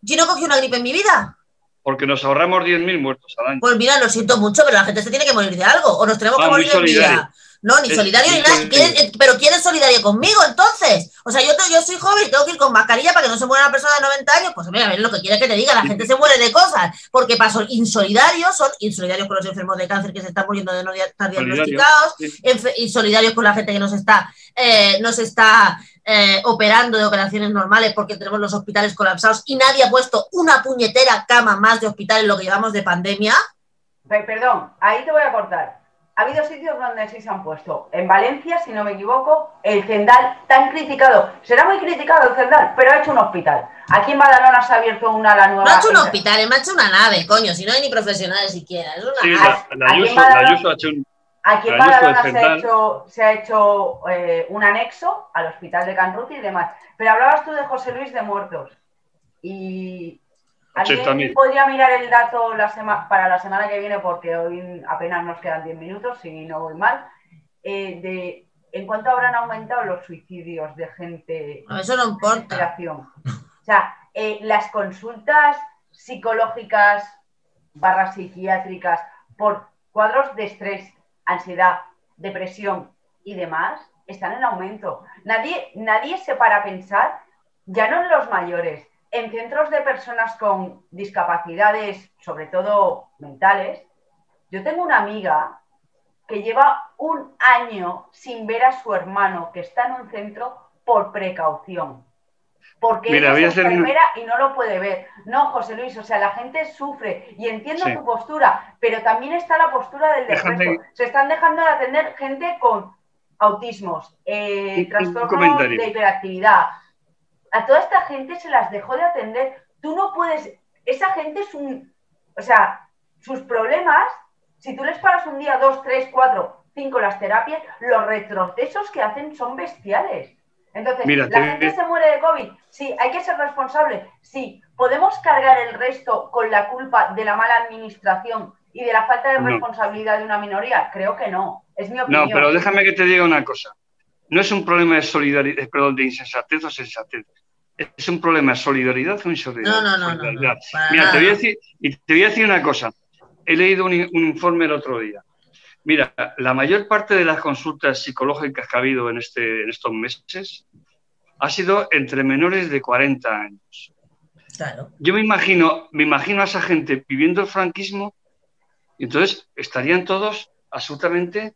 S2: Yo no he cogido una gripe en mi vida.
S3: Porque nos ahorramos 10.000 muertos al año.
S2: Pues mira, lo siento mucho, pero la gente se tiene que morir de algo. O nos tenemos que
S3: Ah,
S2: morir en vida. No, ni solidario ni nada. ¿Quién- eh, pero ¿quién es solidario conmigo entonces? O sea, yo, te- yo soy joven y tengo que ir con mascarilla para que no se muera una persona de 90 años. Pues mira, a ver lo que quiere que te diga. La gente se muere de cosas. Porque para insolidarios son insolidarios con los enfermos de cáncer que se están muriendo de no estar diagnosticados.
S3: Sí.
S2: insolidarios con la gente que nos está, eh, nos está eh, operando de operaciones normales porque tenemos los hospitales colapsados y nadie ha puesto una puñetera cama más de hospital en lo que llevamos de pandemia.
S4: Pe- Perdón, ahí te voy a cortar. Ha habido sitios donde sí se han puesto. En Valencia, si no me equivoco, el Zendal, tan criticado. Será muy criticado el Zendal, pero ha hecho un hospital. Aquí en Badalona se ha abierto una ala nueva.
S2: No ha hecho un hospital, me ha hecho una nave, coño, si no hay ni profesionales siquiera. Es una
S3: Sí, la, la
S4: Aquí en
S3: Ayuso, la
S4: Badalona-
S3: Ayuso ha hecho un...
S4: Aquí en Badalona
S3: del
S4: se ha
S3: Zendal.
S4: hecho, se ha hecho eh, un anexo al hospital de Canruti y demás. Pero hablabas tú de José Luis de muertos. Y alguien
S3: 80.000.
S4: podría mirar el dato la sema- para la semana que viene, porque hoy apenas nos quedan 10 minutos, si no voy mal, eh, de en cuánto habrán aumentado los suicidios de gente
S2: No, Eso no
S4: en
S2: importa.
S4: O sea, eh, las consultas psicológicas barras psiquiátricas por cuadros de estrés, ansiedad, depresión y demás están en aumento. Nadie, nadie se para a pensar, ya no en los mayores, en centros de personas con discapacidades, sobre todo mentales. Yo tengo una amiga que lleva un año sin ver a su hermano que está en un centro por precaución. Porque
S3: Mira,
S4: es enfermera y no lo puede ver. No, José Luis, o sea, la gente sufre y entiendo
S3: Sí.
S4: tu postura, pero también está la postura del resto. Se están dejando de atender gente con autismos, eh, trastornos de hiperactividad. A toda esta gente se las dejó de atender. Tú no puedes, esa gente es un, o sea, sus problemas, si tú les paras un día, dos, tres, cuatro, cinco las terapias, los retrocesos que hacen son bestiales. Entonces,
S3: Mira,
S4: la
S3: te-
S4: gente se muere de COVID. Sí, hay que ser responsable. Sí, podemos cargar el resto con la culpa de la mala administración y de la falta de
S3: No.
S4: responsabilidad de una minoría. Creo que no. Es mi
S3: No,
S4: opinión.
S3: pero déjame que te diga una cosa. No es un problema de solidaridad, perdón, de insensatez o sensatez. Es un problema de solidaridad o insolidaridad.
S2: No, no, no, no,
S3: Mira, te voy a decir, y te voy a decir una cosa. He leído un, un informe el otro día. Mira, la mayor parte de las consultas psicológicas que ha habido en, este, en estos meses ha sido entre menores de 40 años.
S2: Claro.
S3: Yo me imagino, me imagino a esa gente viviendo el franquismo y entonces estarían todos absolutamente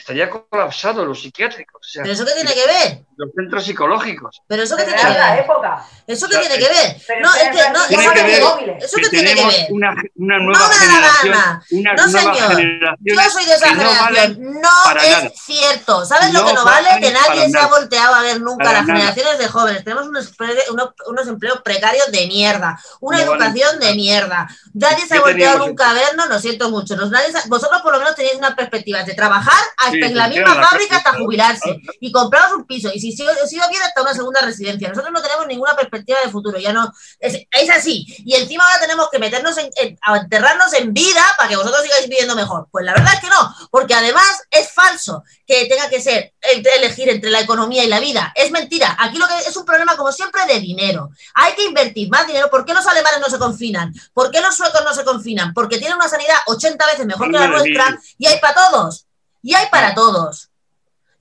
S3: estaría colapsado los psiquiátricos. O sea,
S2: ¿Pero eso qué tiene que ver?
S3: Los centros psicológicos.
S2: ¿Pero eso qué tiene que
S4: la
S2: ver?
S4: época.
S2: ¿Eso qué tiene que ver? No, es que no,
S3: Tiene
S2: eso
S3: que ver
S2: ¿Eso
S3: que
S2: qué tiene que ver?
S3: una, una nueva
S2: No
S3: generación. Una
S2: No,
S3: nueva
S2: señor.
S3: generación
S2: Yo soy de esa
S3: que no
S2: generación.
S3: valen
S2: no
S3: para
S2: es
S3: nada.
S2: cierto. ¿Sabes lo
S3: No
S2: que no vale? Que nadie se ha volteado a ver nunca
S3: Para
S2: las
S3: nada.
S2: generaciones de jóvenes. Tenemos unos, unos, unos empleos precarios de mierda. Una educación
S3: para
S2: de mierda. Nadie se ha
S3: ¿Qué
S2: volteado nunca a vernos. Lo siento mucho. Nos- nadie vosotros por lo menos tenéis una perspectiva de trabajar hasta en la misma fábrica hasta jubilarse y compraros un piso. Y si si os iba bien hasta una segunda residencia. Nosotros no tenemos ninguna perspectiva de futuro. Ya no. Es, es así. Y encima ahora tenemos que meternos en, en- a enterrarnos en vida para que vosotros sigáis viviendo mejor. Pues la verdad es que no, porque además es falso que tenga que ser el- elegir entre la economía y la vida. Es mentira. Aquí lo que es un problema, como siempre, de dinero. Hay que invertir más dinero. ¿Por qué los alemanes no se confinan? ¿Por qué los suecos no se confinan? Porque tienen una sanidad 80 veces mejor que la nuestra y hay para todos. Y hay para todos.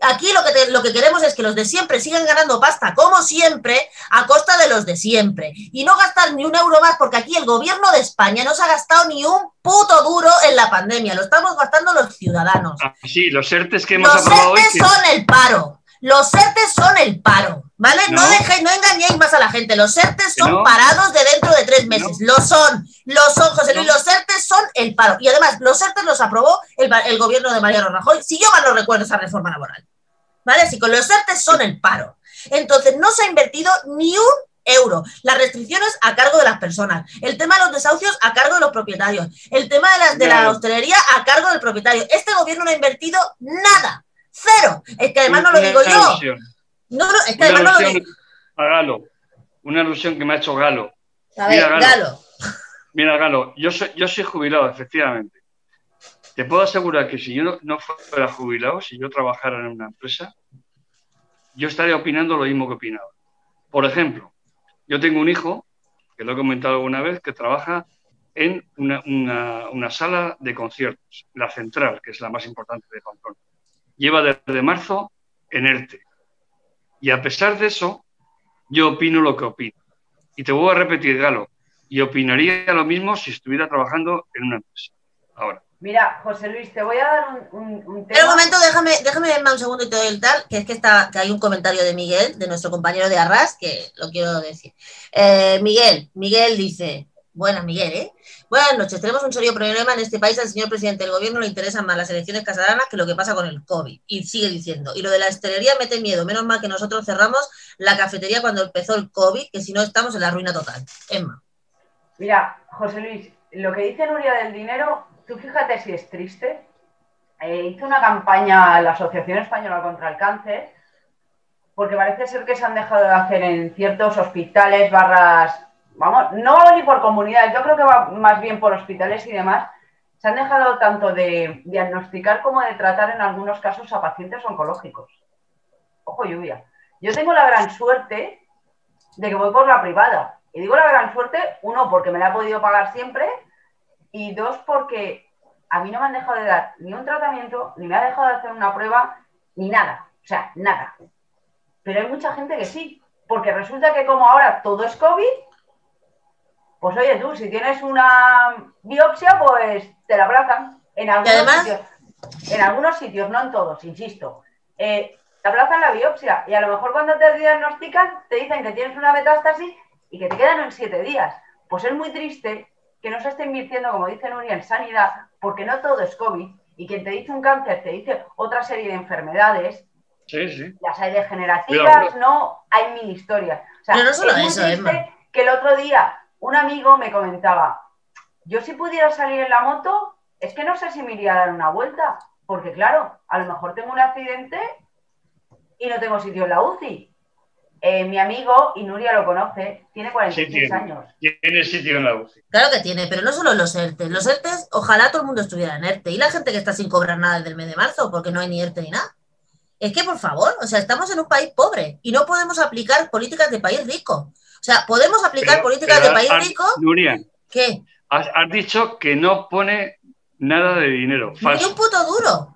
S2: Aquí lo que, te- lo que queremos es que los de siempre sigan ganando pasta, como siempre, a costa de los de siempre. Y no gastar ni un euro más, porque aquí el gobierno de España no se ha gastado ni un puto duro en la pandemia. Lo estamos gastando los ciudadanos.
S3: Ah, sí, los ERTES que hemos
S2: Los
S3: aprobado hoy.
S2: ERTES
S3: que-
S2: son el paro. Los ERTES son el paro, ¿vale? No,
S3: No.
S2: no engañéis más a la gente. Los ERTES son
S3: no.
S2: parados de dentro de tres meses. Lo son, lo son, José Luis. Los ERTES son el paro. Y además, los ERTES los aprobó el, el gobierno de Mariano Rajoy, si yo mal no recuerdo esa reforma laboral. ¿Vale? Así que los ERTES son el paro. Entonces, no se ha invertido ni un euro. Las restricciones a cargo de las personas. El tema de los desahucios a cargo de los propietarios. El tema de, las, de la hostelería a cargo del propietario. Este gobierno no ha invertido nada. Cero. Es que además no lo digo yo. No, no, es que
S3: Una
S2: además
S3: alusión a Galo. Una alusión que me ha hecho Galo.
S2: A
S3: Mira, Galo.
S2: Galo.
S3: Mira, Galo, yo soy, yo soy jubilado, efectivamente. Te puedo asegurar que si yo no, no fuera jubilado, si yo trabajara en una empresa, yo estaría opinando lo mismo que opinaba. Por ejemplo, yo tengo un hijo, que lo he comentado alguna vez, que trabaja en una, una- una sala de conciertos, la central, que es la más importante de Pamplona. Lleva desde marzo en ERTE. Y a pesar de eso, yo opino lo que opino. Y te voy a repetir, Galo, y opinaría lo mismo si estuviera trabajando en una empresa. Ahora,
S4: Mira, José Luis, te voy a dar un, un- un
S2: Pero
S4: tema.
S2: un momento, déjame, déjame verme un segundo y te doy el tal, que es que, está, que hay un comentario de Miguel, de nuestro compañero de Arras, que lo quiero decir. Eh, Miguel, Miguel dice, buenas Miguel, ¿eh? Buenas noches, tenemos un serio problema en este país, al señor presidente del gobierno le interesan más las elecciones catalanas que lo que pasa con el COVID. Y sigue diciendo, y lo de la hostelería mete miedo, menos mal que nosotros cerramos la cafetería cuando empezó el COVID, que si no estamos en la ruina total. Emma.
S4: Mira, José Luis, lo que dice Nuria del dinero, tú fíjate si es triste. Eh, hizo una campaña la Asociación Española contra el Cáncer, porque parece ser que se han dejado de hacer en ciertos hospitales, barras, vamos, no ni por comunidades, yo creo que va más bien por hospitales y demás. Se han dejado tanto de diagnosticar como de tratar en algunos casos a pacientes oncológicos. Ojo, lluvia. Yo tengo la gran suerte de que voy por la privada. Y digo la gran suerte, uno, porque me la he podido pagar siempre, y dos, porque a mí no me han dejado de dar ni un tratamiento, ni me ha dejado de hacer una prueba, ni nada. O sea, nada. Pero hay mucha gente que sí, porque resulta que como ahora todo es COVID, pues oye tú, si tienes una biopsia, pues te la abrazan. En algunos,
S2: además-
S4: sitios, en algunos sitios, no en todos, insisto. Eh, te aplazan la biopsia y a lo mejor cuando te diagnostican te dicen que tienes una metástasis y que te quedan en siete días. Pues es muy triste que no se esté invirtiendo, como dice Nuria, en sanidad, porque no todo es COVID. Y quien te dice un cáncer te dice otra serie de enfermedades,
S3: sí, sí.
S4: las hay degenerativas,
S3: cuidado.
S4: no, hay mil historias. O sea,
S2: Pero no solo
S4: es muy
S2: eso,
S4: triste
S2: Emma.
S4: que el otro día un amigo me comentaba, yo si pudiera salir en la moto, es que no sé si me iría a dar una vuelta, porque claro, a lo mejor tengo un accidente y no tengo sitio en la UCI. Eh, mi amigo, y Nuria lo conoce, tiene
S3: Sí
S4: 46
S3: tiene.
S4: años.
S3: Tiene sitio en la UCI.
S2: Claro que tiene, pero no solo los ERTE. Los ERTE, ojalá todo el mundo estuviera en ERTE. Y la gente que está sin cobrar nada desde el mes de marzo, porque no hay ni ERTE ni nada. Es que, por favor, o sea, estamos en un país pobre y no podemos aplicar políticas de país rico. O sea, podemos aplicar
S3: Pero-
S2: políticas
S3: pero
S2: de país
S3: has-
S2: rico
S3: Nuria,
S2: que
S3: has, has dicho que no pone nada de dinero.
S2: ni
S3: Falso.
S2: un puto duro.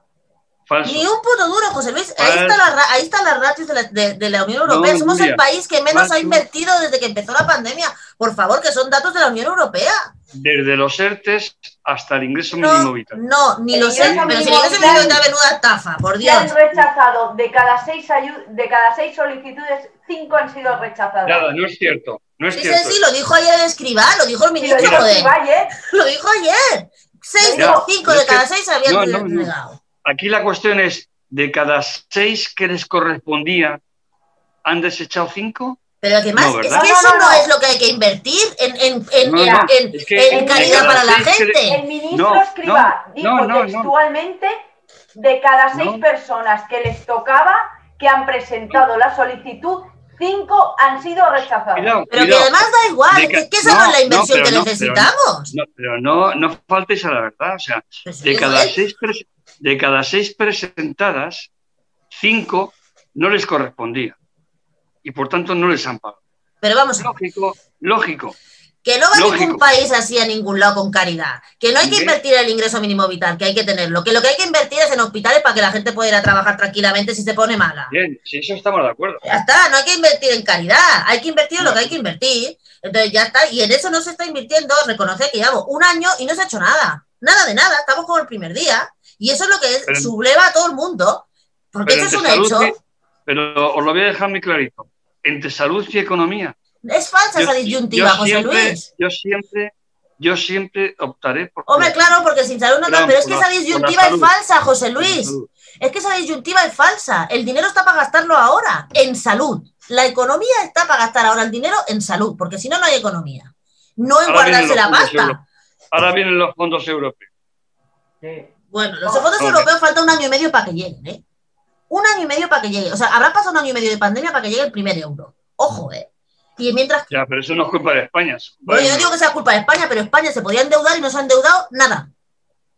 S3: Falso.
S2: Ni un puto duro, José Luis. Ahí está la, ahí están las ratios de la, de- de la Unión Europea.
S3: No,
S2: Somos
S3: Nuria.
S2: el país que menos ha invertido desde que empezó la pandemia. Por favor, que son datos de la Unión Europea.
S3: Desde los ERTES hasta el ingreso
S2: No,
S3: mínimo vital.
S2: no, ni lo Pero si
S4: mínimo
S2: el ingreso mínimo vital menuda estafa, por Dios.
S4: han rechazado de cada seis de cada seis solicitudes, cinco han sido rechazadas.
S3: Nada, no es cierto. No es
S2: Sí,
S3: cierto.
S2: sí, sí, lo dijo ayer el escriba, lo dijo el
S4: lo
S2: ministro,
S4: dijo
S2: joder.
S4: Valle,
S2: Lo dijo ayer. Seis los cinco de cada seis habían
S3: no, no, no.
S2: denegado.
S3: Aquí la cuestión es, de cada seis que les correspondía, ¿han desechado cinco?
S2: Pero además,
S3: No,
S2: es que
S4: No,
S2: eso
S4: no,
S2: no,
S4: no.
S2: es lo que hay que invertir en, en, en,
S3: No,
S2: en-
S3: no,
S2: en-
S3: es que
S2: calidad para la gente.
S4: el ministro
S3: No,
S4: Escriba
S3: no,
S4: dijo
S3: no, no, no.
S4: textualmente de cada seis
S3: No.
S4: personas que les tocaba que han presentado la solicitud, cinco han sido rechazadas.
S3: Cuidado,
S2: Pero que además da igual,
S3: De
S2: es que, es que esa no,
S3: no,
S2: es la inversión
S3: pero
S2: que
S3: no, pero no.
S2: necesitamos.
S3: No, pero no, no faltéis a la verdad. O sea,
S2: Pues
S3: de
S2: sí,
S3: cada, seis de cada seis presentadas, cinco no les correspondía. Y por tanto no les han pagado.
S2: Pero vamos,
S3: Lógico, lógico.
S2: que no va
S3: lógico.
S2: ningún país así a ningún lado con caridad. Que no hay que invertir el ingreso mínimo vital, que hay que tenerlo. Que lo que hay que invertir es en hospitales para que la gente pueda ir a trabajar tranquilamente si se pone mala.
S3: Bien, si eso estamos de acuerdo.
S2: Ya está, no hay que invertir en caridad, hay que invertir en lo que hay que invertir. Entonces ya está, y en eso no se está invirtiendo, reconocer que llevamos un año y no se ha hecho nada. Nada de nada, estamos como el primer día. Y eso es lo que es,
S3: Pero-
S2: subleva a todo el mundo. Porque eso es un
S3: salud
S2: hecho.
S3: pero os lo voy a dejar muy clarito. Entre salud y economía.
S2: Es falsa
S3: Yo-
S2: esa disyuntiva,
S3: yo
S2: José
S3: siempre,
S2: Luis.
S3: Yo siempre, yo siempre optaré por.
S2: Hombre, claro, porque sin salud no
S3: Claro,
S2: tal, pero es que
S3: la-
S2: esa disyuntiva es falsa, José Luis. Es que esa disyuntiva es falsa. El dinero está para gastarlo ahora, en salud. La economía está para gastar ahora el dinero en salud, porque si no, no hay economía. No en
S3: Ahora
S2: guardarse la pasta.
S3: europeos. Ahora vienen los fondos europeos.
S4: Sí.
S2: Bueno, los
S4: Oh,
S2: fondos europeos falta un año y medio para que lleguen, ¿eh? Un año y medio para que llegue. O sea, habrá pasado un año y medio de pandemia para que llegue el primer euro. Ojo, ¿eh? Y mientras.
S3: Ya, pero eso no es culpa de España.
S2: Bueno, yo no digo que sea culpa de España, pero España se podía endeudar y no se ha endeudado nada.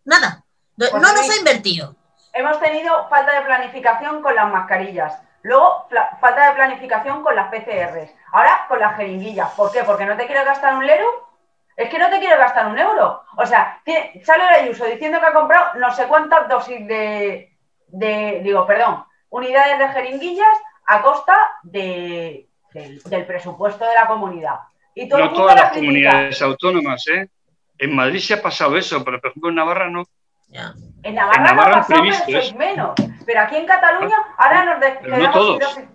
S2: Nada. No
S4: Pues
S2: no nos ha invertido.
S4: Hemos tenido falta de planificación con las mascarillas. Luego, falta de planificación con las PCRs. Ahora, con las jeringuillas. ¿Por qué? ¿Porque no te quieres gastar un euro? Es que no te quieres gastar un euro. O sea, tiene- sale el Ayuso diciendo que ha comprado no sé cuántas dosis de, de- digo, perdón, unidades de jeringuillas a costa de, del, del presupuesto de la comunidad. Y todo el
S3: No
S4: mundo
S3: todas
S4: la
S3: las
S4: critica.
S3: comunidades autónomas, ¿eh? En Madrid se ha pasado eso, pero por ejemplo en Navarra no.
S4: En Navarra,
S3: En Navarra
S4: no pasó, pero sois menos. Pero aquí en Cataluña, ahora nos de-
S3: Pero no
S4: quedamos
S3: todos.
S4: sin dosis.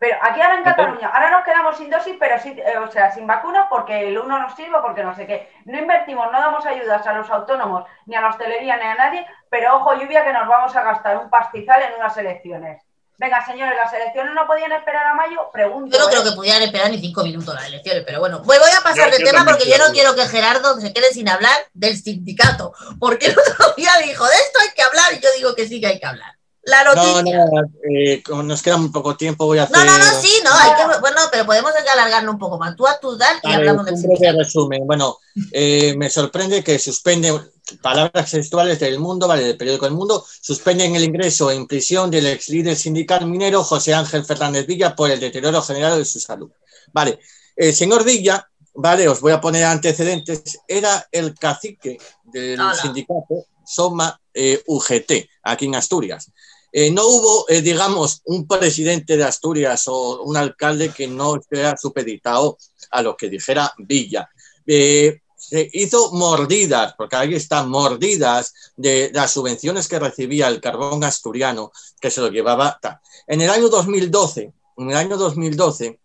S4: Pero aquí ahora en. Cataluña, ahora nos quedamos sin dosis, pero sí, eh, o sea, sin vacunas porque el uno nos sirve, porque no sé qué. No invertimos, no damos ayudas a los autónomos, ni a la hostelería, ni a nadie, pero ojo, lluvia, que nos vamos a gastar un pastizal en unas elecciones. Venga, señores, ¿las elecciones no podían esperar a mayo? Pregunto.
S2: Yo no
S4: ¿eh?
S2: creo que pudieran esperar ni cinco minutos las elecciones, pero bueno, voy, voy a pasar
S3: Yo-
S2: de
S3: yo
S2: tema porque yo no quiero que Gerardo se quede sin hablar del sindicato, porque el otro día dijo, de esto hay que hablar, y yo digo que sí que hay que hablar. La
S1: No,
S2: noticia.
S1: no, eh, como nos queda muy poco tiempo, voy a hacer.
S2: No, no, no, sí, no, hay que, bueno, pero podemos alargarlo un poco más. Tú a tu tal y hablamos del
S1: breve
S2: sindicato.
S1: resumen. Bueno, eh, me sorprende que suspenden palabras textuales del mundo, vale, del periódico El Mundo, suspenden el ingreso en prisión del ex líder sindical minero José Ángel Fernández Villa por el deterioro general de su salud. Vale, el señor Villa, vale, os voy a poner antecedentes, era el cacique del
S2: Hola.
S1: sindicato Soma eh, UGT, aquí en Asturias. Eh, no hubo, eh, digamos, un presidente de Asturias o un alcalde que no estuviera supeditado a lo que dijera Villa. Eh, se hizo mordidas, porque ahí están mordidas de las subvenciones que recibía el carbón asturiano, que se lo llevaba. En el año 2012, en el año 2012,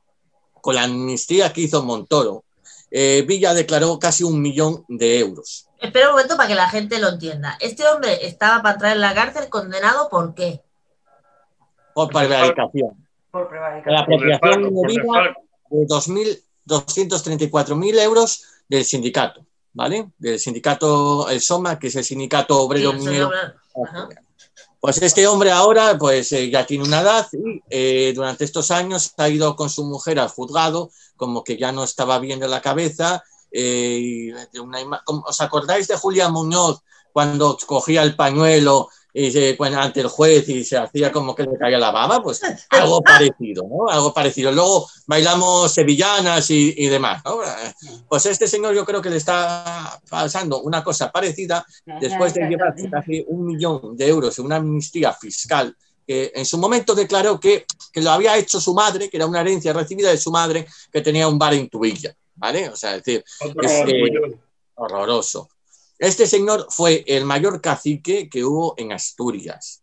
S1: con la amnistía que hizo Montoro, Villa declaró casi un millón de euros.
S2: Espera un momento para que la gente lo entienda. Este hombre estaba para entrar en la cárcel condenado ¿por qué?
S1: Por prevaricación.
S4: Por prevaricación.
S1: La apropiación indebida de 2.234.000 euros del sindicato, ¿vale? Del sindicato El Soma, que es el sindicato obrero
S2: Sí,
S1: minero. Pues este hombre ahora pues eh, ya tiene una edad y eh, durante estos años ha ido con su mujer al juzgado, como que ya no estaba bien de la cabeza. Eh, una ¿Os acordáis de Julia Muñoz cuando cogía el pañuelo y se, bueno, ante el juez y se hacía como que le caía la baba, pues algo parecido, ¿no? Algo parecido. Luego bailamos sevillanas y, y demás, ¿no? Pues este señor yo creo que le está pasando una cosa parecida después de llevar casi un millón de euros en una amnistía fiscal que en su momento declaró que, que, lo había hecho su madre, que era una herencia recibida de su madre, que tenía un bar en Tubilla, ¿vale? O sea, es decir, es, eh, horroroso. Este señor fue el mayor cacique que hubo en Asturias,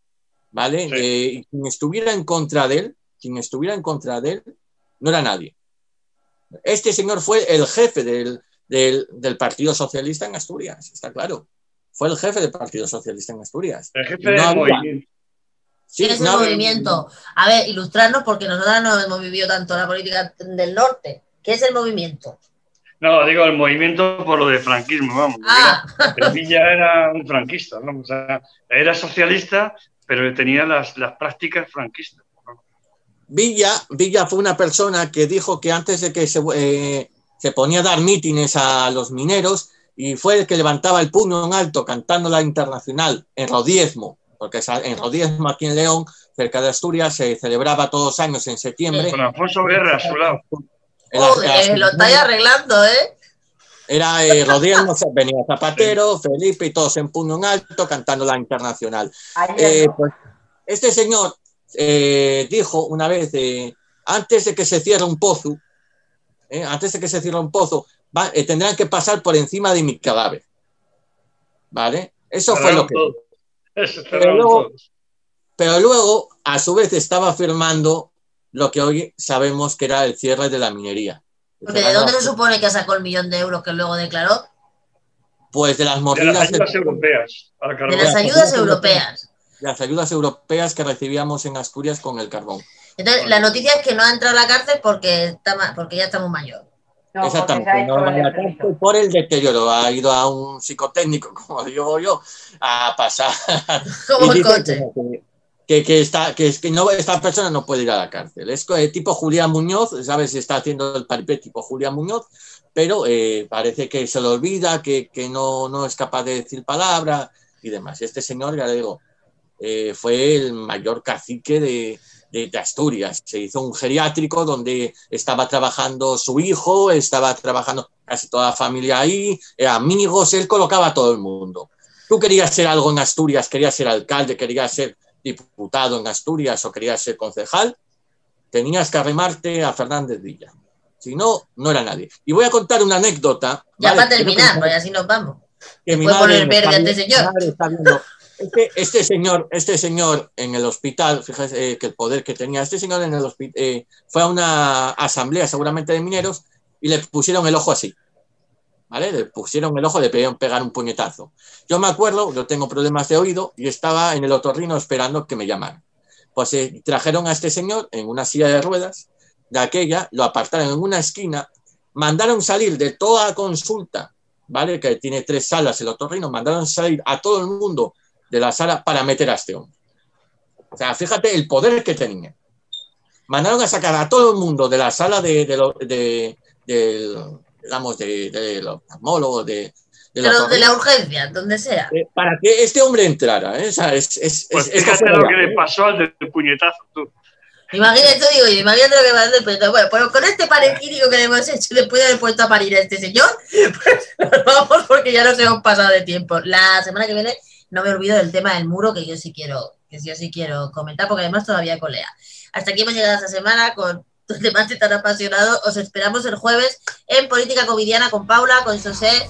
S1: ¿vale? Sí. Eh, y quien estuviera en contra de él, quien estuviera en contra de él, no era nadie. Este señor fue el jefe del, del, del, Partido Socialista en Asturias, está claro. Fue el jefe del Partido Socialista en Asturias.
S3: El jefe no del movimiento.
S2: Sí, es no, el movimiento? A ver, ilustrarnos porque nosotros no hemos vivido tanto la política del norte. ¿Qué es el movimiento?
S3: No, digo el movimiento por lo de franquismo, vamos.
S2: Ah.
S3: Era, Villa era un franquista, ¿no? O sea, era socialista, pero tenía las, las prácticas franquistas. ¿no?
S1: Villa, Villa fue una persona que dijo que antes de que se, eh, se ponía a dar mítines a los mineros y fue el que levantaba el puño en alto cantando la internacional en Rodiezmo, porque en Rodiezmo, aquí en León, cerca de Asturias, se celebraba todos los años en septiembre.
S3: Con Alfonso Guerra a su lado.
S2: Joder, lo estáis arreglando, ¿eh?
S1: Era eh, Rodríguez, venía Zapatero, Felipe y todos en puño en alto cantando la internacional. Eh, pues, este señor eh, dijo una vez, antes de que se cierre un pozo, antes de que se cierre un pozo, va, tendrán que pasar por encima de mi cadáver. ¿Vale? Eso fue lo que... Pero luego, pero luego, a su vez, estaba afirmando lo que hoy sabemos que era el cierre de la minería.
S2: Porque ¿De dónde se supone que sacó el millón de euros que luego declaró?
S1: Pues de las mordidas.
S3: De las ayudas europeas.
S2: De las ayudas europeas.
S1: De las ayudas europeas que recibíamos en Asturias con el carbón.
S2: Entonces, la noticia es que no ha entrado a la cárcel porque, está, porque ya estamos mayor.
S1: No, Exactamente, no, el por el deterioro. Ha ido a un psicotécnico, como digo yo, a pasar.
S2: Como el coche.
S1: Que, que, que, está, que, que no, esta persona no puede ir a la cárcel. Es tipo Julián Muñoz, ¿sabes? Está haciendo el paripé tipo Julián Muñoz, pero eh, parece que se le olvida, que, que no, no, es capaz de decir palabra y demás. Este señor, ya le digo, eh, fue el mayor cacique de, de, de, Asturias. Se hizo un geriátrico donde estaba trabajando su hijo, estaba trabajando casi toda la familia ahí, eh, amigos, él colocaba a todo el mundo. Tú querías ser algo en Asturias, querías ser alcalde, querías ser diputado en Asturias o querías ser concejal, tenías que arrimarte a Fernández Villa. Si no, no era nadie. Y voy a contar una anécdota.
S2: Ya ¿vale? para terminar, pues así nos vamos.
S1: Que mi madre, poner este señor. Este, este, señor, este señor en el hospital, fíjese eh, que el poder que tenía este señor en el hospital, eh, fue a una asamblea seguramente de mineros y le pusieron el ojo así. ¿Vale? Le pusieron el ojo, le pidieron pegar un puñetazo. Yo me acuerdo, yo tengo problemas de oído y estaba en el otorrino esperando que me llamaran. Pues eh, trajeron a este señor en una silla de ruedas, de aquella, lo apartaron en una esquina, mandaron salir de toda consulta, ¿vale? Que tiene tres salas el otorrino, mandaron salir a todo el mundo de la sala para meter a este hombre. O sea, fíjate el poder que tenía. Mandaron a sacar a todo el mundo de la sala de, de, digamos, de, de los oftalmólogos, de,
S2: de, la, de la urgencia, donde sea.
S1: Eh, para que este hombre entrara. ¿eh? O sea, es, es,
S3: pues
S1: es,
S3: fíjate lo que le pasó al del puñetazo, tú.
S2: Imagínate, digo, imagínate lo que va a hacer. Pero bueno, pues con este parequínico que le hemos hecho, después de haber puesto a parir a este señor, pues nos vamos porque ya nos hemos pasado de tiempo. La semana que viene no me olvido del tema del muro, que yo sí quiero, que yo sí quiero comentar, porque además todavía colea. Hasta aquí hemos llegado esta semana con debate tan apasionado. Os esperamos el jueves en Política Covidiana con Paula, con José